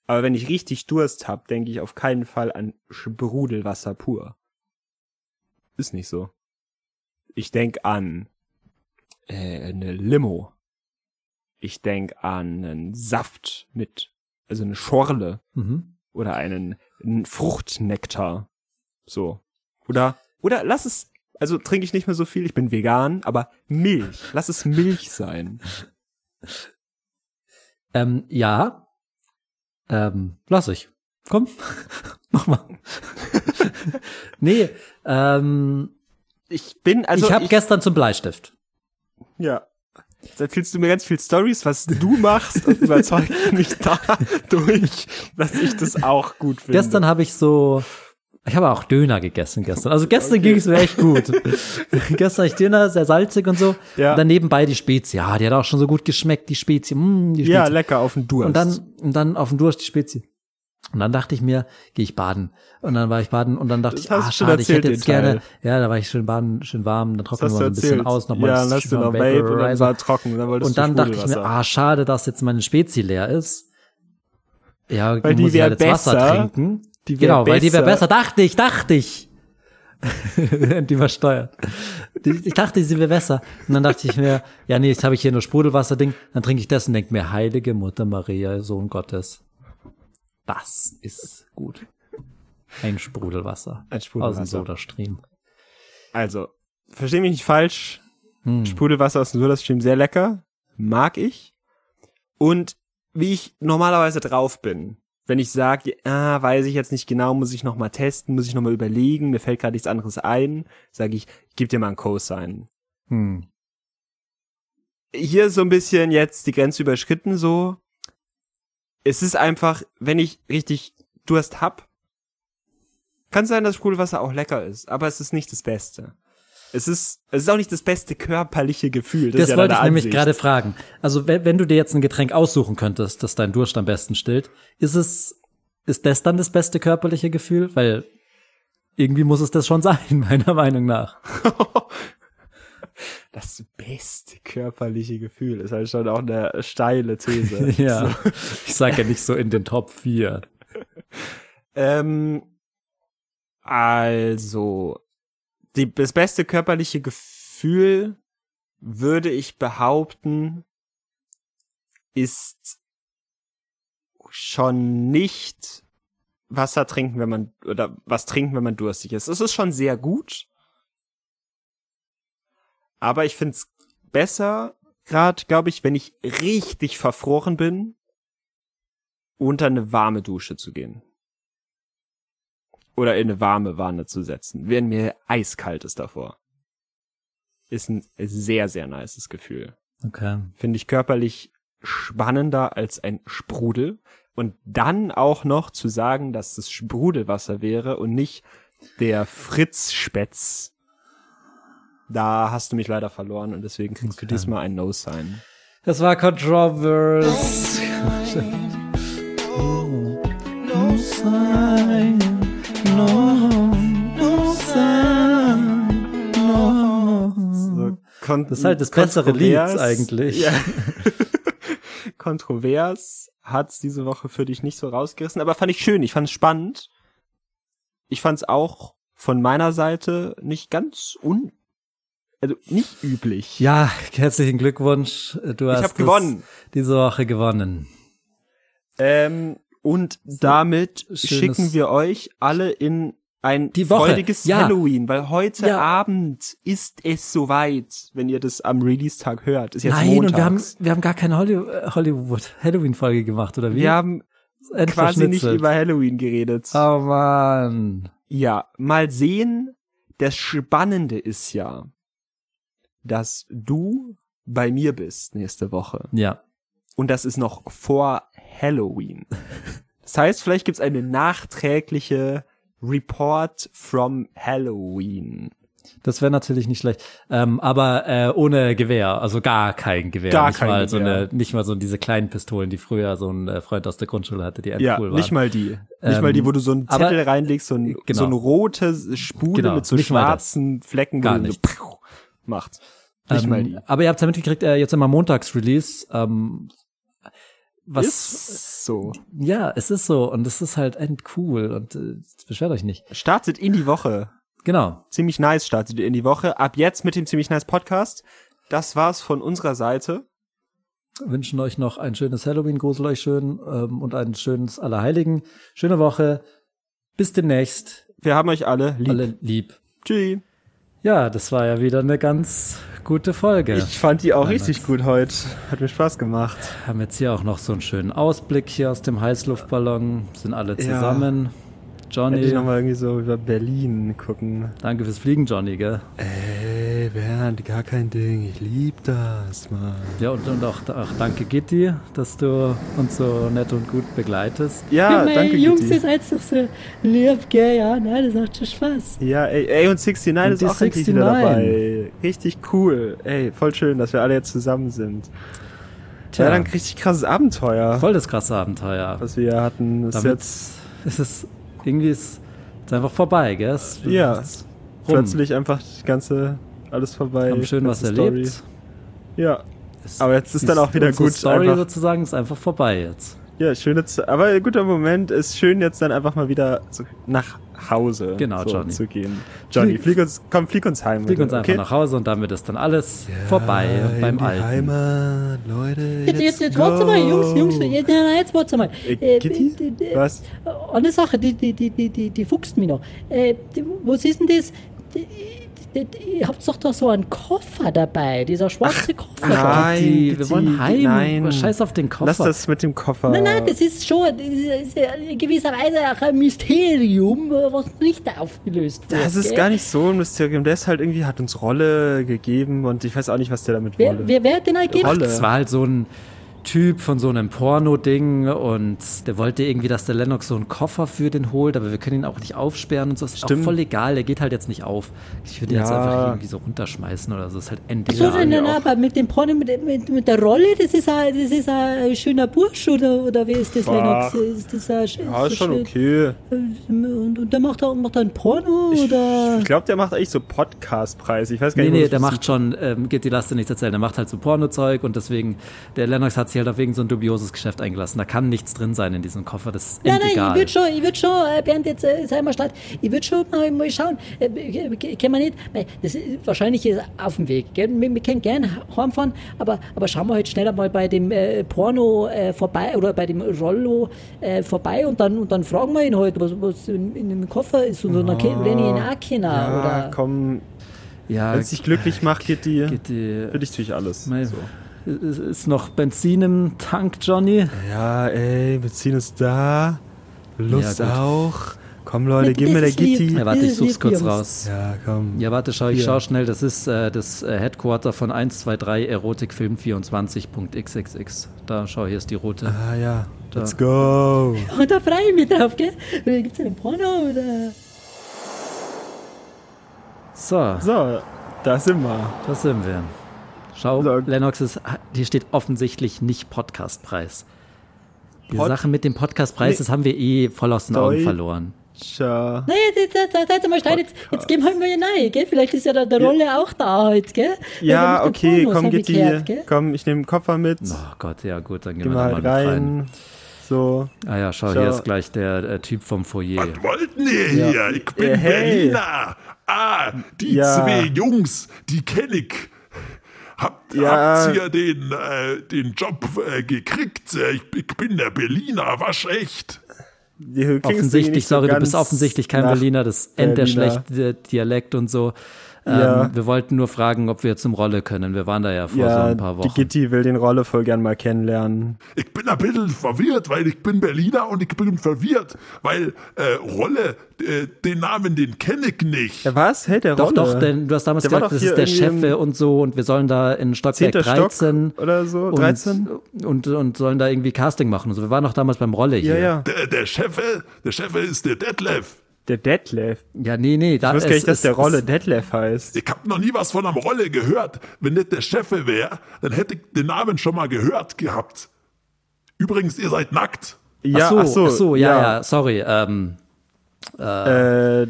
Aber wenn ich richtig Durst hab, denke ich auf keinen Fall an Sprudelwasser pur. Ist nicht so. Ich denk an äh, eine Limo. Ich denk an einen Saft mit, also eine Schorle Mhm. oder einen, einen Fruchtnektar. So. Oder, oder lass es, also trinke ich nicht mehr so viel, ich bin vegan, aber Milch. Lass es Milch sein. Ähm, ja. Ähm, lass ich. Komm. Mach mal. nee, ähm, Ich bin, also ich habe gestern zum Bleistift. ja. Jetzt erzählst du mir ganz viel Stories, was du machst und überzeugt mich dadurch, dass ich das auch gut finde. Gestern habe ich so Ich habe auch Döner gegessen gestern. Also gestern ging es mir echt gut. gestern hatte ich Döner, sehr salzig und so. Ja. Und dann nebenbei die Spezie. Ja, die hat auch schon so gut geschmeckt, die Spezie. Mm, die Spezie. Ja, lecker auf den Durst. Und dann, und dann auf dem Durst die Spezie. Und dann dachte ich mir, gehe ich baden. Und dann war ich baden und dann dachte Das ich, ah, schade, ich hätte jetzt gerne, Teil. ja, da war ich schön baden, schön warm, dann trocknen wir mal ein bisschen erzählt. aus, nochmal ja, dann hast du noch Vape und dann war trocken. Und dann, Und dann dachte ich mir, ah, schade, dass jetzt meine Spezi leer ist. Ja, Weil die muss ich halt jetzt Wasser besser. trinken. Die genau, weil die wäre besser. besser, dachte ich, dachte ich. die übersteuert. Die- Ich dachte, sie wäre besser. Und dann dachte ich mir, ja, nee, jetzt habe ich hier nur Sprudelwasser-Ding. Dann trinke ich das und denke mir, heilige Mutter Maria, Sohn Gottes. Das ist gut. Ein Sprudelwasser. Ein Aus dem Sprudelwasser. Sodastream. Also, versteh mich nicht falsch. Hm. Sprudelwasser aus dem Sodastream sehr lecker. Mag ich. Und wie ich normalerweise drauf bin, wenn ich sage, ah, weiß ich jetzt nicht genau, muss ich noch mal testen, muss ich noch mal überlegen, mir fällt gerade nichts anderes ein, sage ich, gib dir mal einen Cosign. Hm. Hier so ein bisschen jetzt die Grenze überschritten so. Es ist einfach, wenn ich richtig Durst hab, kann sein, dass Sprudelwasser auch lecker ist, aber es ist nicht das Beste. Es ist, es ist auch nicht das beste körperliche Gefühl. Das, Das ja wollte ich deine nämlich Ansicht. gerade fragen. Also wenn, wenn du dir jetzt ein Getränk aussuchen könntest, das deinen Durst am besten stillt, ist es, ist das dann das beste körperliche Gefühl? Weil irgendwie muss es das schon sein, meiner Meinung nach. Das beste körperliche Gefühl ist halt schon auch eine steile These. Ja. So. Ich sage ja nicht so in den Top 4. Ähm, also, die, das beste körperliche Gefühl, würde ich behaupten, ist schon nicht Wasser trinken, wenn man, oder was trinken, wenn man durstig ist. Es ist schon sehr gut. Aber ich find's besser, gerade, glaube ich, wenn ich richtig verfroren bin, unter eine warme Dusche zu gehen. Oder in eine warme Wanne zu setzen, wenn mir eiskalt ist davor. Ist ein sehr, sehr nices Gefühl. Okay. Finde ich körperlich spannender als ein Sprudel. Und dann auch noch zu sagen, dass es Sprudelwasser wäre und nicht der Fritz-Spätz. Da hast du mich leider verloren und deswegen kriegst du Okay. diesmal ein No-Sign. Das war Controverse. No sign, no, no sign, no. So, Das ist halt das bessere Lied eigentlich. Ja. Kontrovers hat's diese Woche für dich nicht so rausgerissen, aber fand ich schön, ich fand es spannend. Ich fand es auch von meiner Seite nicht ganz un also nicht üblich. Ja, herzlichen Glückwunsch. Du hast hab es gewonnen. diese Woche gewonnen. Ähm, und damit schönes- schicken wir euch alle in ein Die Woche, freudiges ja. Halloween, weil heute Ja. Abend ist es soweit, wenn ihr das am Release-Tag hört. Ist jetzt Nein, montags. und wir haben, wir haben gar keine Holly äh, Hollywood Halloween-Folge gemacht, oder wie? wir haben quasi nicht über Halloween geredet. Oh man. Ja, mal sehen. Das Spannende ist ja, dass du bei mir bist nächste Woche. Ja. Und das ist noch vor Halloween. Das heißt, vielleicht gibt's eine nachträgliche Report from Halloween. Das wäre natürlich nicht schlecht. Ähm, aber äh, ohne Gewehr, also gar kein Gewehr. Gar nicht kein mal so Gewehr. eine, nicht mal so diese kleinen Pistolen, die früher so ein äh, Freund aus der Grundschule hatte, die echt Ja, cool waren. nicht mal die. Nicht Ähm, mal die, wo du so einen aber- Zettel reinlegst, so ein, Genau. so eine rote Spule Genau, mit so nicht schwarzen Flecken, Gar nicht. so macht. Nicht ähm, mal die. Aber ihr habt ja mitgekriegt, äh, jetzt immer Montags-Release. Ähm, was? ist so. Ja, es ist so und es ist halt end cool und äh, beschwert euch nicht. Startet in die Woche. Genau. Ziemlich nice startet ihr in die Woche. Ab jetzt mit dem ziemlich nice Podcast. Das war's von unserer Seite. Wünschen euch noch ein schönes Halloween, grusel euch schön ähm, und ein schönes Allerheiligen. Schöne Woche. Bis demnächst. Wir haben euch alle lieb. Alle lieb. Tschüss. Ja, das war ja wieder eine ganz gute Folge. Ich fand die auch richtig gut heute. Hat mir Spaß gemacht. haben jetzt hier auch noch so einen schönen Ausblick hier aus dem Heißluftballon. Sind alle zusammen. Hätte ich Johnny, noch mal irgendwie so über Berlin gucken. danke fürs Fliegen, Johnny, gell? Ey, Mann, gar kein Ding. Ich lieb das, Mann. Ja, und, und auch, auch danke Gitti, dass du uns so nett und gut begleitest. Ja, meine danke, Jungs, Gitti. ihr seid doch so lieb, gell? Ja, nein, das macht schon Spaß. Ja, ey, ey und 69 Und ist die auch endlich wieder 69. dabei. Richtig cool. Ey, voll schön, dass wir alle jetzt zusammen sind. Tja, Ja, dann richtig krasses Abenteuer, voll das krasse Abenteuer. was wir hatten. Ist Damit jetzt ist es irgendwie ist, ist einfach vorbei, gell? Es, Ja. es rum. plötzlich einfach das ganze alles vorbei. haben schön was erlebt. Story. Ja, Es- aber jetzt ist die- dann auch wieder gut. Story einfach, sozusagen ist einfach vorbei jetzt. ja, schöne, Z- aber ein guter Moment ist schön jetzt dann einfach mal wieder so nach Hause Genau, so Johnny. zu gehen. Johnny, Flieg- flieg uns, komm, flieg uns heim. Flieg uns einfach okay? nach Hause und damit ist dann alles vorbei in beim die Alten. Heimat, Leute. Jetzt, jetzt, jetzt, warte mal, Jungs, Jungs, jetzt, jetzt warte mal. Äh, Kitty? d- d- d- Was? Eine Sache, die, die, die, die, die, die fuchst mich noch. Äh, die, was ist denn das? Die, die, die, ihr habt doch da so einen Koffer dabei, dieser schwarze Koffer. da. nein, Die, wir wollen heim. nein. Scheiß auf den Koffer. Lass das mit dem Koffer. Nein, nein, das ist schon das ist in gewisser Weise auch ein Mysterium, was nicht aufgelöst wird. Das ist gell? gar nicht so ein Mysterium. Der ist halt irgendwie, hat uns Rolle gegeben und ich weiß auch nicht, was der damit Wer, wolle. wer, wer hat den ergeben? Rolle. Das war halt so ein Typ von so einem Porno-Ding und der wollte irgendwie, dass der Lennox so einen Koffer für den holt, aber wir können ihn auch nicht aufsperren und so. Das ist Stimmt. auch voll egal, der geht halt jetzt nicht auf. Ich würde ihn jetzt Ja. einfach irgendwie so runterschmeißen oder so. Das ist halt NDA. So, nein, nein, auch. aber mit dem Porno, mit, mit, mit der Rolle, das ist ein, das ist ein schöner Bursch, oder, oder wie ist das, Ach. Lennox? Ist das ein, sch- ja, so ist schon schön- okay. Und, und der macht er, macht ein Porno, oder? Ich glaube, der macht eigentlich so Podcast-Preis. Ich weiß gar Nee, nicht, nee, das der ist. macht schon, ähm, geht die Laste nicht erzählen, der macht halt so Pornozeug und deswegen, der Lennox hat sich halt auf irgend so ein dubioses Geschäft eingelassen. Da kann nichts drin sein in diesem Koffer, das ist Nein, nein, egal. ich würde schon, ich würde schon, äh, Bernd, jetzt äh, sei mal statt, ich würde schon mal, mal schauen, äh, können wir nicht, das ist wahrscheinlich ist auf dem Weg, gell? Wir, wir können gerne heimfahren, aber, aber schauen wir halt schneller mal bei dem äh, Porno äh, vorbei oder bei dem Rollo äh, vorbei und dann, und dann fragen wir ihn halt, was, was in, in dem Koffer ist und so, dann können- lernen wir ihn auch kennen, Ja, oder? komm. ja, Wenn es dich glücklich macht, geht die. geht die, Für dich tue ich alles. Mei, ist, ist noch Benzin im Tank, Johnny? Ja, ey, Benzin ist da. Lust Ja, auch. Komm, Leute, gib mir der. Gitti. Ja, warte, ich such's kurz raus. Ja, komm. Ja, warte, schau, ich schau schnell. Das ist äh, das äh, Headquarter von 123erotikfilm24.xxx. Da, schau, hier ist die Route. Ah ja, Da. let's go. Und da freue ich mich drauf, gell? Gibt es einen Porno, oder? So, So, da sind wir. da sind wir. Schau, So. Lennox ist, hier steht offensichtlich nicht Podcastpreis. Die Pod- Sache mit dem Podcastpreis, Nee. das haben wir eh voll aus den Augen verloren. Tja. Naja, jetzt, jetzt, jetzt, jetzt mal stein, jetzt, jetzt gehen wir halt mal rein, gell? Vielleicht ist ja der, der Rolle auch da heute, gell? Ja, okay, Pornos, komm, ich Gitti. gehört, gell? Komm, ich nehme den Koffer mit. Oh Gott, ja gut, dann gehen Geh wir mal mal halt mit rein. rein. So. Ah ja, schau, So. hier ist gleich der äh, Typ vom Foyer. Was wollten ihr hier? Ich bin Äh, hey. Berliner. Ah, die Ja. zwei Jungs, die kenne ich. Habt, Ja. habt ihr den, äh, den Job äh, gekriegt? Ich, ich bin der Berliner, was echt? Irgendwie Offensichtlich, so sorry, du bist offensichtlich kein Berliner, das endet der schlechte Dialekt und so. Ähm, Ja. Wir wollten nur fragen, ob wir zum Rolle können. Wir waren da ja vor so Ja, ein paar die Wochen. Gitti will den Rolle voll gern mal kennenlernen. Ich bin ein bisschen verwirrt, weil ich bin Berliner und ich bin verwirrt, weil äh, Rolle, äh, den Namen, den kenne ich nicht. Ja, was? Hält der Doch, Rolle? doch, denn du hast damals Der gesagt, doch das ist hier der Chef und so und wir sollen da in Stockwerk Zehnter Stock 13 oder so, und, 13? Und, und sollen da irgendwie Casting machen und so. Wir waren doch damals beim Rolle hier. Ja, ja. Der, der Chef, der Chef ist der Detlef. Der Detlef. Ja, nee, nee. Da, Ich wusste gar nicht, dass der Rolle Detlef heißt. Ich habe noch nie was von einer Rolle gehört. Wenn nicht der Chef wäre, dann hätte ich den Namen schon mal gehört gehabt. Übrigens, ihr seid nackt. Ja, ach so, ach so, ach so ja, ja, sorry. Ähm, Äh, ja,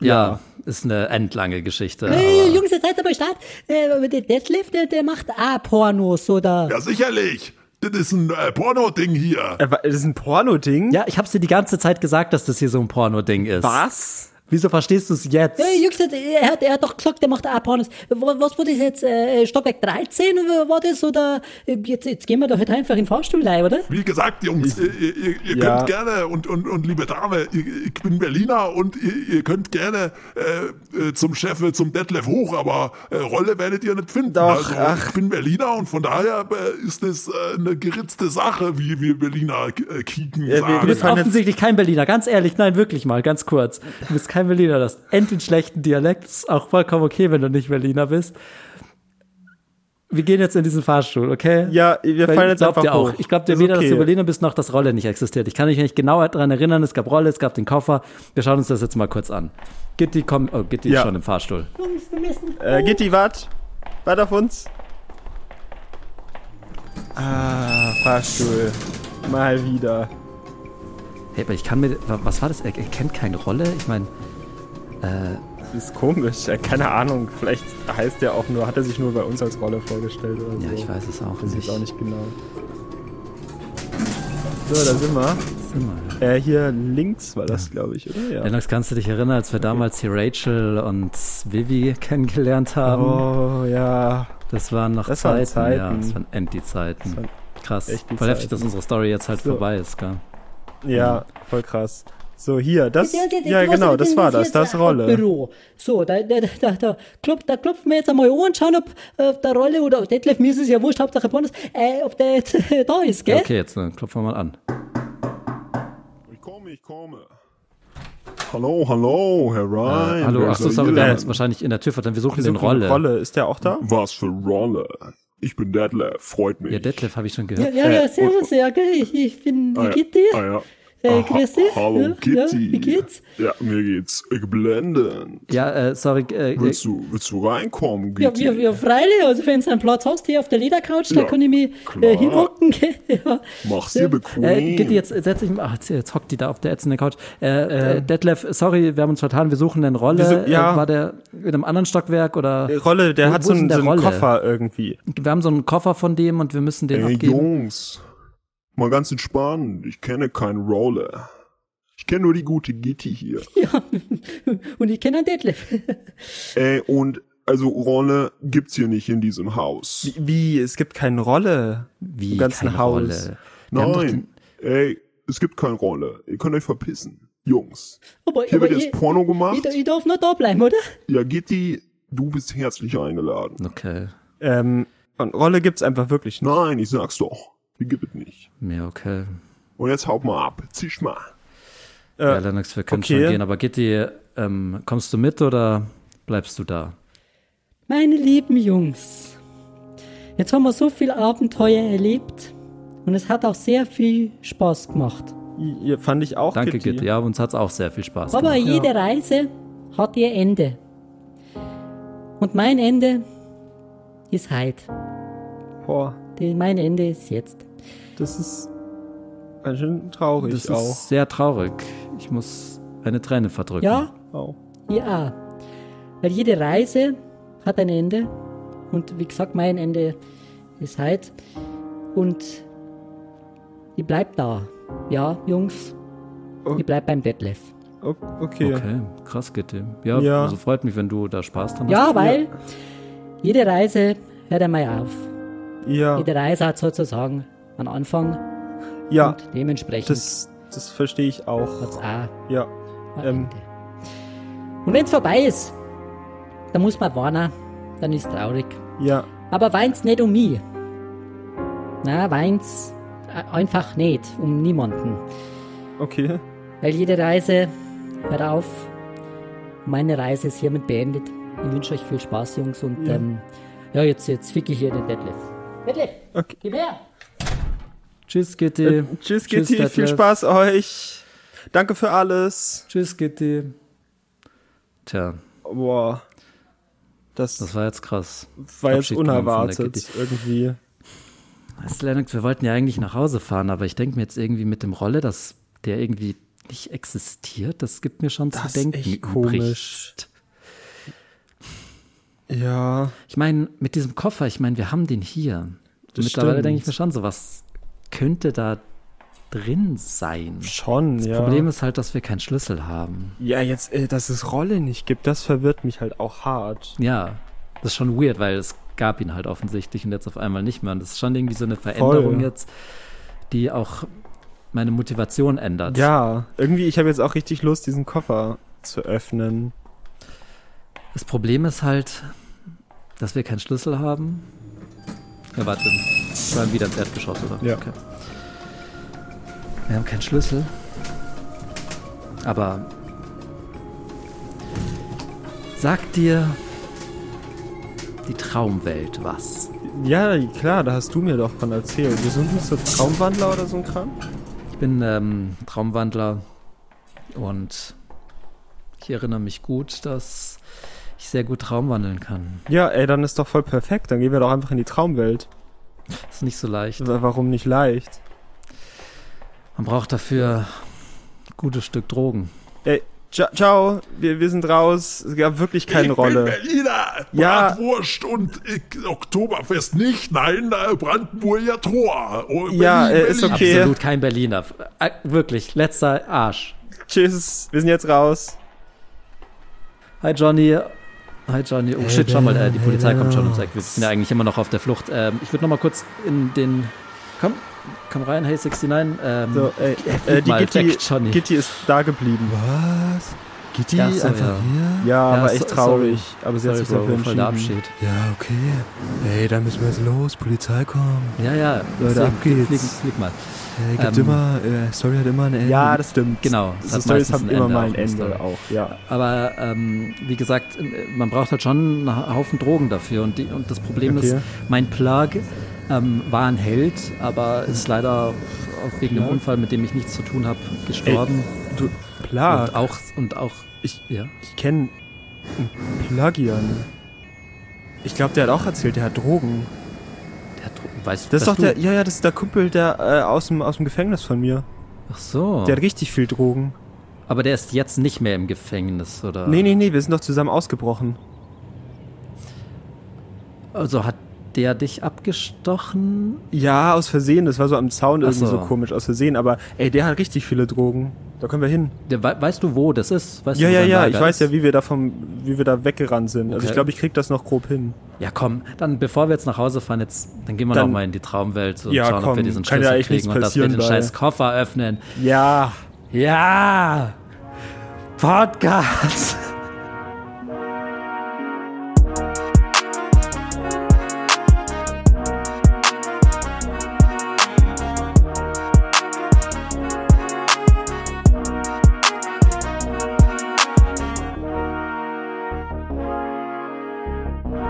Ja. ist eine endlange Geschichte. Hey, Jungs, jetzt seid ihr mal Start. Äh, der Detlef, der, der macht auch Pornos, oder? Ja, sicherlich. Das ist ein äh, Porno-Ding hier. äh, das ist ein Porno-Ding? Ja, ich hab's dir die ganze Zeit gesagt, dass das hier so ein Porno-Ding ist. Was? Wieso verstehst du es jetzt? Jungs, jetzt, er hat, er hat doch gesagt, er macht auch Pornos. Was, was war das jetzt? Äh, Stockwerk 13 war das? Oder äh, jetzt, jetzt gehen wir doch halt einfach in den Fahrstuhl rein, oder? Wie gesagt, Jungs, ihr, ihr, ihr Ja. könnt gerne und, und, und liebe Dame, ich, ich bin Berliner und ihr, ihr könnt gerne äh, äh, zum Chef, äh, zum Detlef hoch, aber äh, Rolle werdet ihr nicht finden. Doch, also, ach. Ich bin Berliner und von daher äh, ist das äh, eine geritzte Sache, wie wir Berliner äh, kicken Ja. Du bist offensichtlich kein Berliner, ganz ehrlich, nein, wirklich mal, ganz kurz. Du bist kein kein Berliner, du hast endlich schlechten Dialekt, ist auch vollkommen okay, wenn du nicht Berliner bist. Wir gehen jetzt in diesen Fahrstuhl, okay? Ja, wir Weil fallen jetzt einfach dir auch. hoch. Ich glaube dir weder, dass okay. du Berliner bist, noch dass Rolle nicht existiert. Ich kann mich nicht genau daran erinnern, es gab Rolle, es gab den Koffer. Wir schauen uns das jetzt mal kurz an. Gitti kommt, oh, Gitti Ja. ist schon im Fahrstuhl. Jungs, wir müssen. Äh, Gitti, wart. Wart auf uns. Ah, Fahrstuhl. Mal wieder. Hey, aber ich kann mir, was war das? Er, er kennt keine Rolle? Ich meine, Das ist komisch. Keine Ahnung. Vielleicht heißt der auch nur, hat er sich nur bei uns als Rolle vorgestellt oder so. ja, ich weiß es auch ich nicht. jetzt auch nicht genau. So, da sind wir. Äh, hier links war das, glaube ich, oder? Ja. Lennox, kannst du dich erinnern, als wir damals hier Rachel und Vivi kennengelernt haben? Oh, ja. Das waren noch Das waren Zeiten, ja. Zeiten. Das waren waren Krass. Voll heftig, Zeiten. dass unsere Story jetzt halt So. vorbei ist, gell? Ja, voll krass. So, hier, das. Ja, ja, Ja, genau, das war das das. Rolle. Büro. So, da, da, da, da, klopf, da klopfen wir jetzt einmal an und schauen, ob äh, der Rolle oder Detlef, mir ist es ja wurscht, Hauptsache Bonus, äh, ob der jetzt äh, da ist, gell? Ja, okay, jetzt äh, klopfen wir mal an. Ich komme, ich komme. Hallo, hallo, Herr Ryan. Hallo, wer ach ist so, da sorry, wir haben uns wahrscheinlich in der Tür verdammt. Wir suchen Wir den Rolle. Rolle. Ist der auch da? Was für Rolle? Ich bin Detlef, freut mich. Ja, Detlef habe ich schon Ja, gehört. ja, ja, Äh, servus, ja, gell, ich, ich bin, ah, wie ja. geht dir? Ah, ja. Äh, Aha, grüß dich. Hallo, Kitty. ja, wie geht's? Ja, mir geht's blendend. Ja, äh, sorry, äh, Willst du, willst du reinkommen, Ja, Kitty? ja, ja, freilich, also wenn du einen Platz hast hier auf der Ledercouch, da Ja, kann ich mich äh, hinhocken? Ja. Mach's dir bequem. Äh, Gitti, jetzt setz dich mal. Ach, jetzt, jetzt hockt die da auf der ätzenden Couch. Äh, äh, Detlef, sorry, wir haben uns vertan. Wir suchen eine Rolle. Wieso- ja. Äh, war der in einem anderen Stockwerk oder? Äh, Rolle, der Wo- hat wo so einen, so einen Rolle? Koffer irgendwie. Wir haben so einen Koffer von dem und wir müssen den Ey, abgeben. Jungs, mal ganz entspannt. Ich kenne keinen Roller. Ich kenne nur die gute Gitti hier. ja, und ich kenne einen Detlef. Ey, und also Rolle gibt's hier nicht in diesem Haus. Wie, wie es gibt keine Rolle Wie im ganzen keine Haus. Rolle. Wir Nein, ey, es gibt keine Rolle. Ihr könnt euch verpissen. Jungs, Aber, hier aber wird jetzt ich, Porno gemacht. ich, ich darf noch da bleiben, oder? Ja, Gitti, du bist herzlich eingeladen. Den, okay. Ähm, und Rolle gibt's einfach wirklich nicht. Nein, ich sag's doch. Gibt es nicht. Ja, okay. Und jetzt haut mal ab. Zisch mal. ja, Lennox, wir können okay. schon gehen. Aber Gitti, ähm, kommst du mit oder bleibst du da? Meine lieben Jungs, jetzt haben wir so viel Abenteuer erlebt und es hat auch sehr viel Spaß gemacht. Ihr fand ich auch Danke, Kitty. Gitti. Ja, uns hat's auch sehr viel Spaß Aber gemacht. jede Reise hat ihr Ende. Und mein Ende ist heute. Boah, Mein Ende ist jetzt. Das ist ganz schön traurig Das auch. ist sehr traurig. Ich muss eine Träne verdrücken. Ja, auch. ja. Weil jede Reise hat ein Ende. Und wie gesagt, mein Ende ist heute. Und ich bleib da. Ja, Jungs. Oh. Ich bleib beim Detlef. Okay. Okay, krass, Gitti. Ja, Ja. also freut mich, wenn du da Spaß dran hast. Ja, weil jede Reise hört einmal auf. Ja, Jede Reise hat sozusagen einen Anfang ja, und dementsprechend das, das verstehe ich auch. hat's auch Ja, Ähm. Und wenn's vorbei ist, dann muss man warnen, dann ist traurig. ja, Aber wein's nicht um mich. Na, wein's äh, einfach nicht um niemanden. okay. Weil jede Reise hört auf. Meine Reise ist hiermit beendet. Ich wünsche euch viel Spaß, Jungs. Und ja, ähm, ja jetzt, jetzt fick ich hier den Detlef. Detlef, Okay. gib her! Tschüss, Gitti. Äh, tschüss, Kitty, viel Detlef. Spaß euch. Danke für alles. Tschüss, Gitti. Tja, Boah, das, das war jetzt krass. war jetzt Abschied unerwartet irgendwie. Weißt du, Lennox, wir wollten ja eigentlich nach Hause fahren, aber ich denke mir jetzt irgendwie mit dem Rolle, dass der irgendwie nicht existiert, das gibt mir schon Das zu ist denken. echt übrig. komisch. Ja, Ich meine, mit diesem Koffer, ich meine, wir haben den hier. Das Mittlerweile stimmt. denke ich mir schon, so was könnte da drin sein. schon, Das ja. Problem ist halt, dass wir keinen Schlüssel haben. ja, jetzt, äh, dass es Rolle nicht gibt, das verwirrt mich halt auch hart. Ja, das ist schon weird, weil es gab ihn halt offensichtlich und jetzt auf einmal nicht mehr. Und das ist schon irgendwie so eine Veränderung Voll. jetzt, die auch meine Motivation ändert. Ja, irgendwie, ich habe jetzt auch richtig Lust, diesen Koffer zu öffnen. Das Problem ist halt, dass wir keinen Schlüssel haben. Ja, warte. Wir waren wieder ins Erdgeschoss, oder? Ja. Okay. Wir haben keinen Schlüssel. Aber Sagt dir die Traumwelt was? Ja, klar, da hast du mir doch von erzählt. Wir sind nicht so Traumwandler oder so ein Kram? Ich bin ähm, Traumwandler und ich erinnere mich gut, dass sehr gut Traumwandeln kann. Ja, ey, dann ist doch voll perfekt. Dann gehen wir doch einfach in die Traumwelt. Ist nicht so leicht. Wa- Warum nicht leicht? Man braucht dafür ein gutes Stück Drogen. Ey, ciao, ciao. Wir, wir sind raus. Es gab wirklich keine ich Rolle. bin Berliner, Ja. Bratwurst und äh, Oktoberfest nicht, nein, äh, Brandenburger Tor. Oh, Ja, äh, ist Berlin. okay. Absolut kein Berliner. Äh, wirklich, letzter Arsch. Tschüss. Wir sind jetzt raus. Hi Johnny. Hi Johnny. Oh shit, schau mal, äh, die Polizei kommt schon ums Eck. Wir sind ja eigentlich immer noch auf der Flucht. Ähm, ich würde noch mal kurz in den... Komm, komm rein, hey 69. Ähm, So, ey, äh, die mal Gitti, weg, Johnny. Gitti ist da geblieben. Was? Die Ja, so, einfach ja. hier? Ja, Ja, aber so- echt traurig. Aber sie hat Sorry, sich dafür Bro, voll der entschieden. Abschied. Ja, okay. Ey, dann müssen wir jetzt los. Polizei kommt. Ja, ja. Leute, ab geht's. Flieg, flieg mal. Ey, gibt Ähm, immer, äh, Story hat immer ein Ende. Ja, das stimmt. Genau, So Stories haben immer mal ein Ende auch, ja. Aber ähm, wie gesagt, äh, man braucht halt schon einen Haufen Drogen dafür. Und, die, und das Problem Okay. ist, mein Plug ähm, war ein Held, aber ist leider auch wegen einem Unfall, mit dem ich nichts zu tun habe, gestorben. Du, Plag. Und auch, und auch, Ich, ja. ich kenne einen Plagian. Ich glaube, der hat auch erzählt, der hat Drogen. Der. Weißt, Das ist doch der, du? ja, ja, das ist der Kumpel, der äh, aus, dem, aus dem Gefängnis von mir. Ach so. Der hat richtig viel Drogen. aber der ist jetzt nicht mehr im Gefängnis, oder? Nee, nee, nee, wir sind doch zusammen ausgebrochen. Also hat der dich abgestochen? Ja, aus Versehen. Das war so am Zaun irgendwie so. so. komisch, aus Versehen. Aber ey, der hat richtig viele Drogen. Da können wir hin. Der, wei- weißt du, wo das ist? Weißt ja, du, ja, ja. Ich weiß ist? ja, wie wir da vom, wie wir da weggerannt sind. Also Okay. ich glaube, ich krieg das noch grob hin. Ja, komm, dann bevor wir jetzt nach Hause fahren, jetzt, dann gehen wir Dann- noch mal in die Traumwelt und Ja, schauen, ob komm, wir diesen kann ja Schlüssel nichts kriegen und dass wir den bei- scheiß Koffer öffnen. Ja. Ja! Podcast!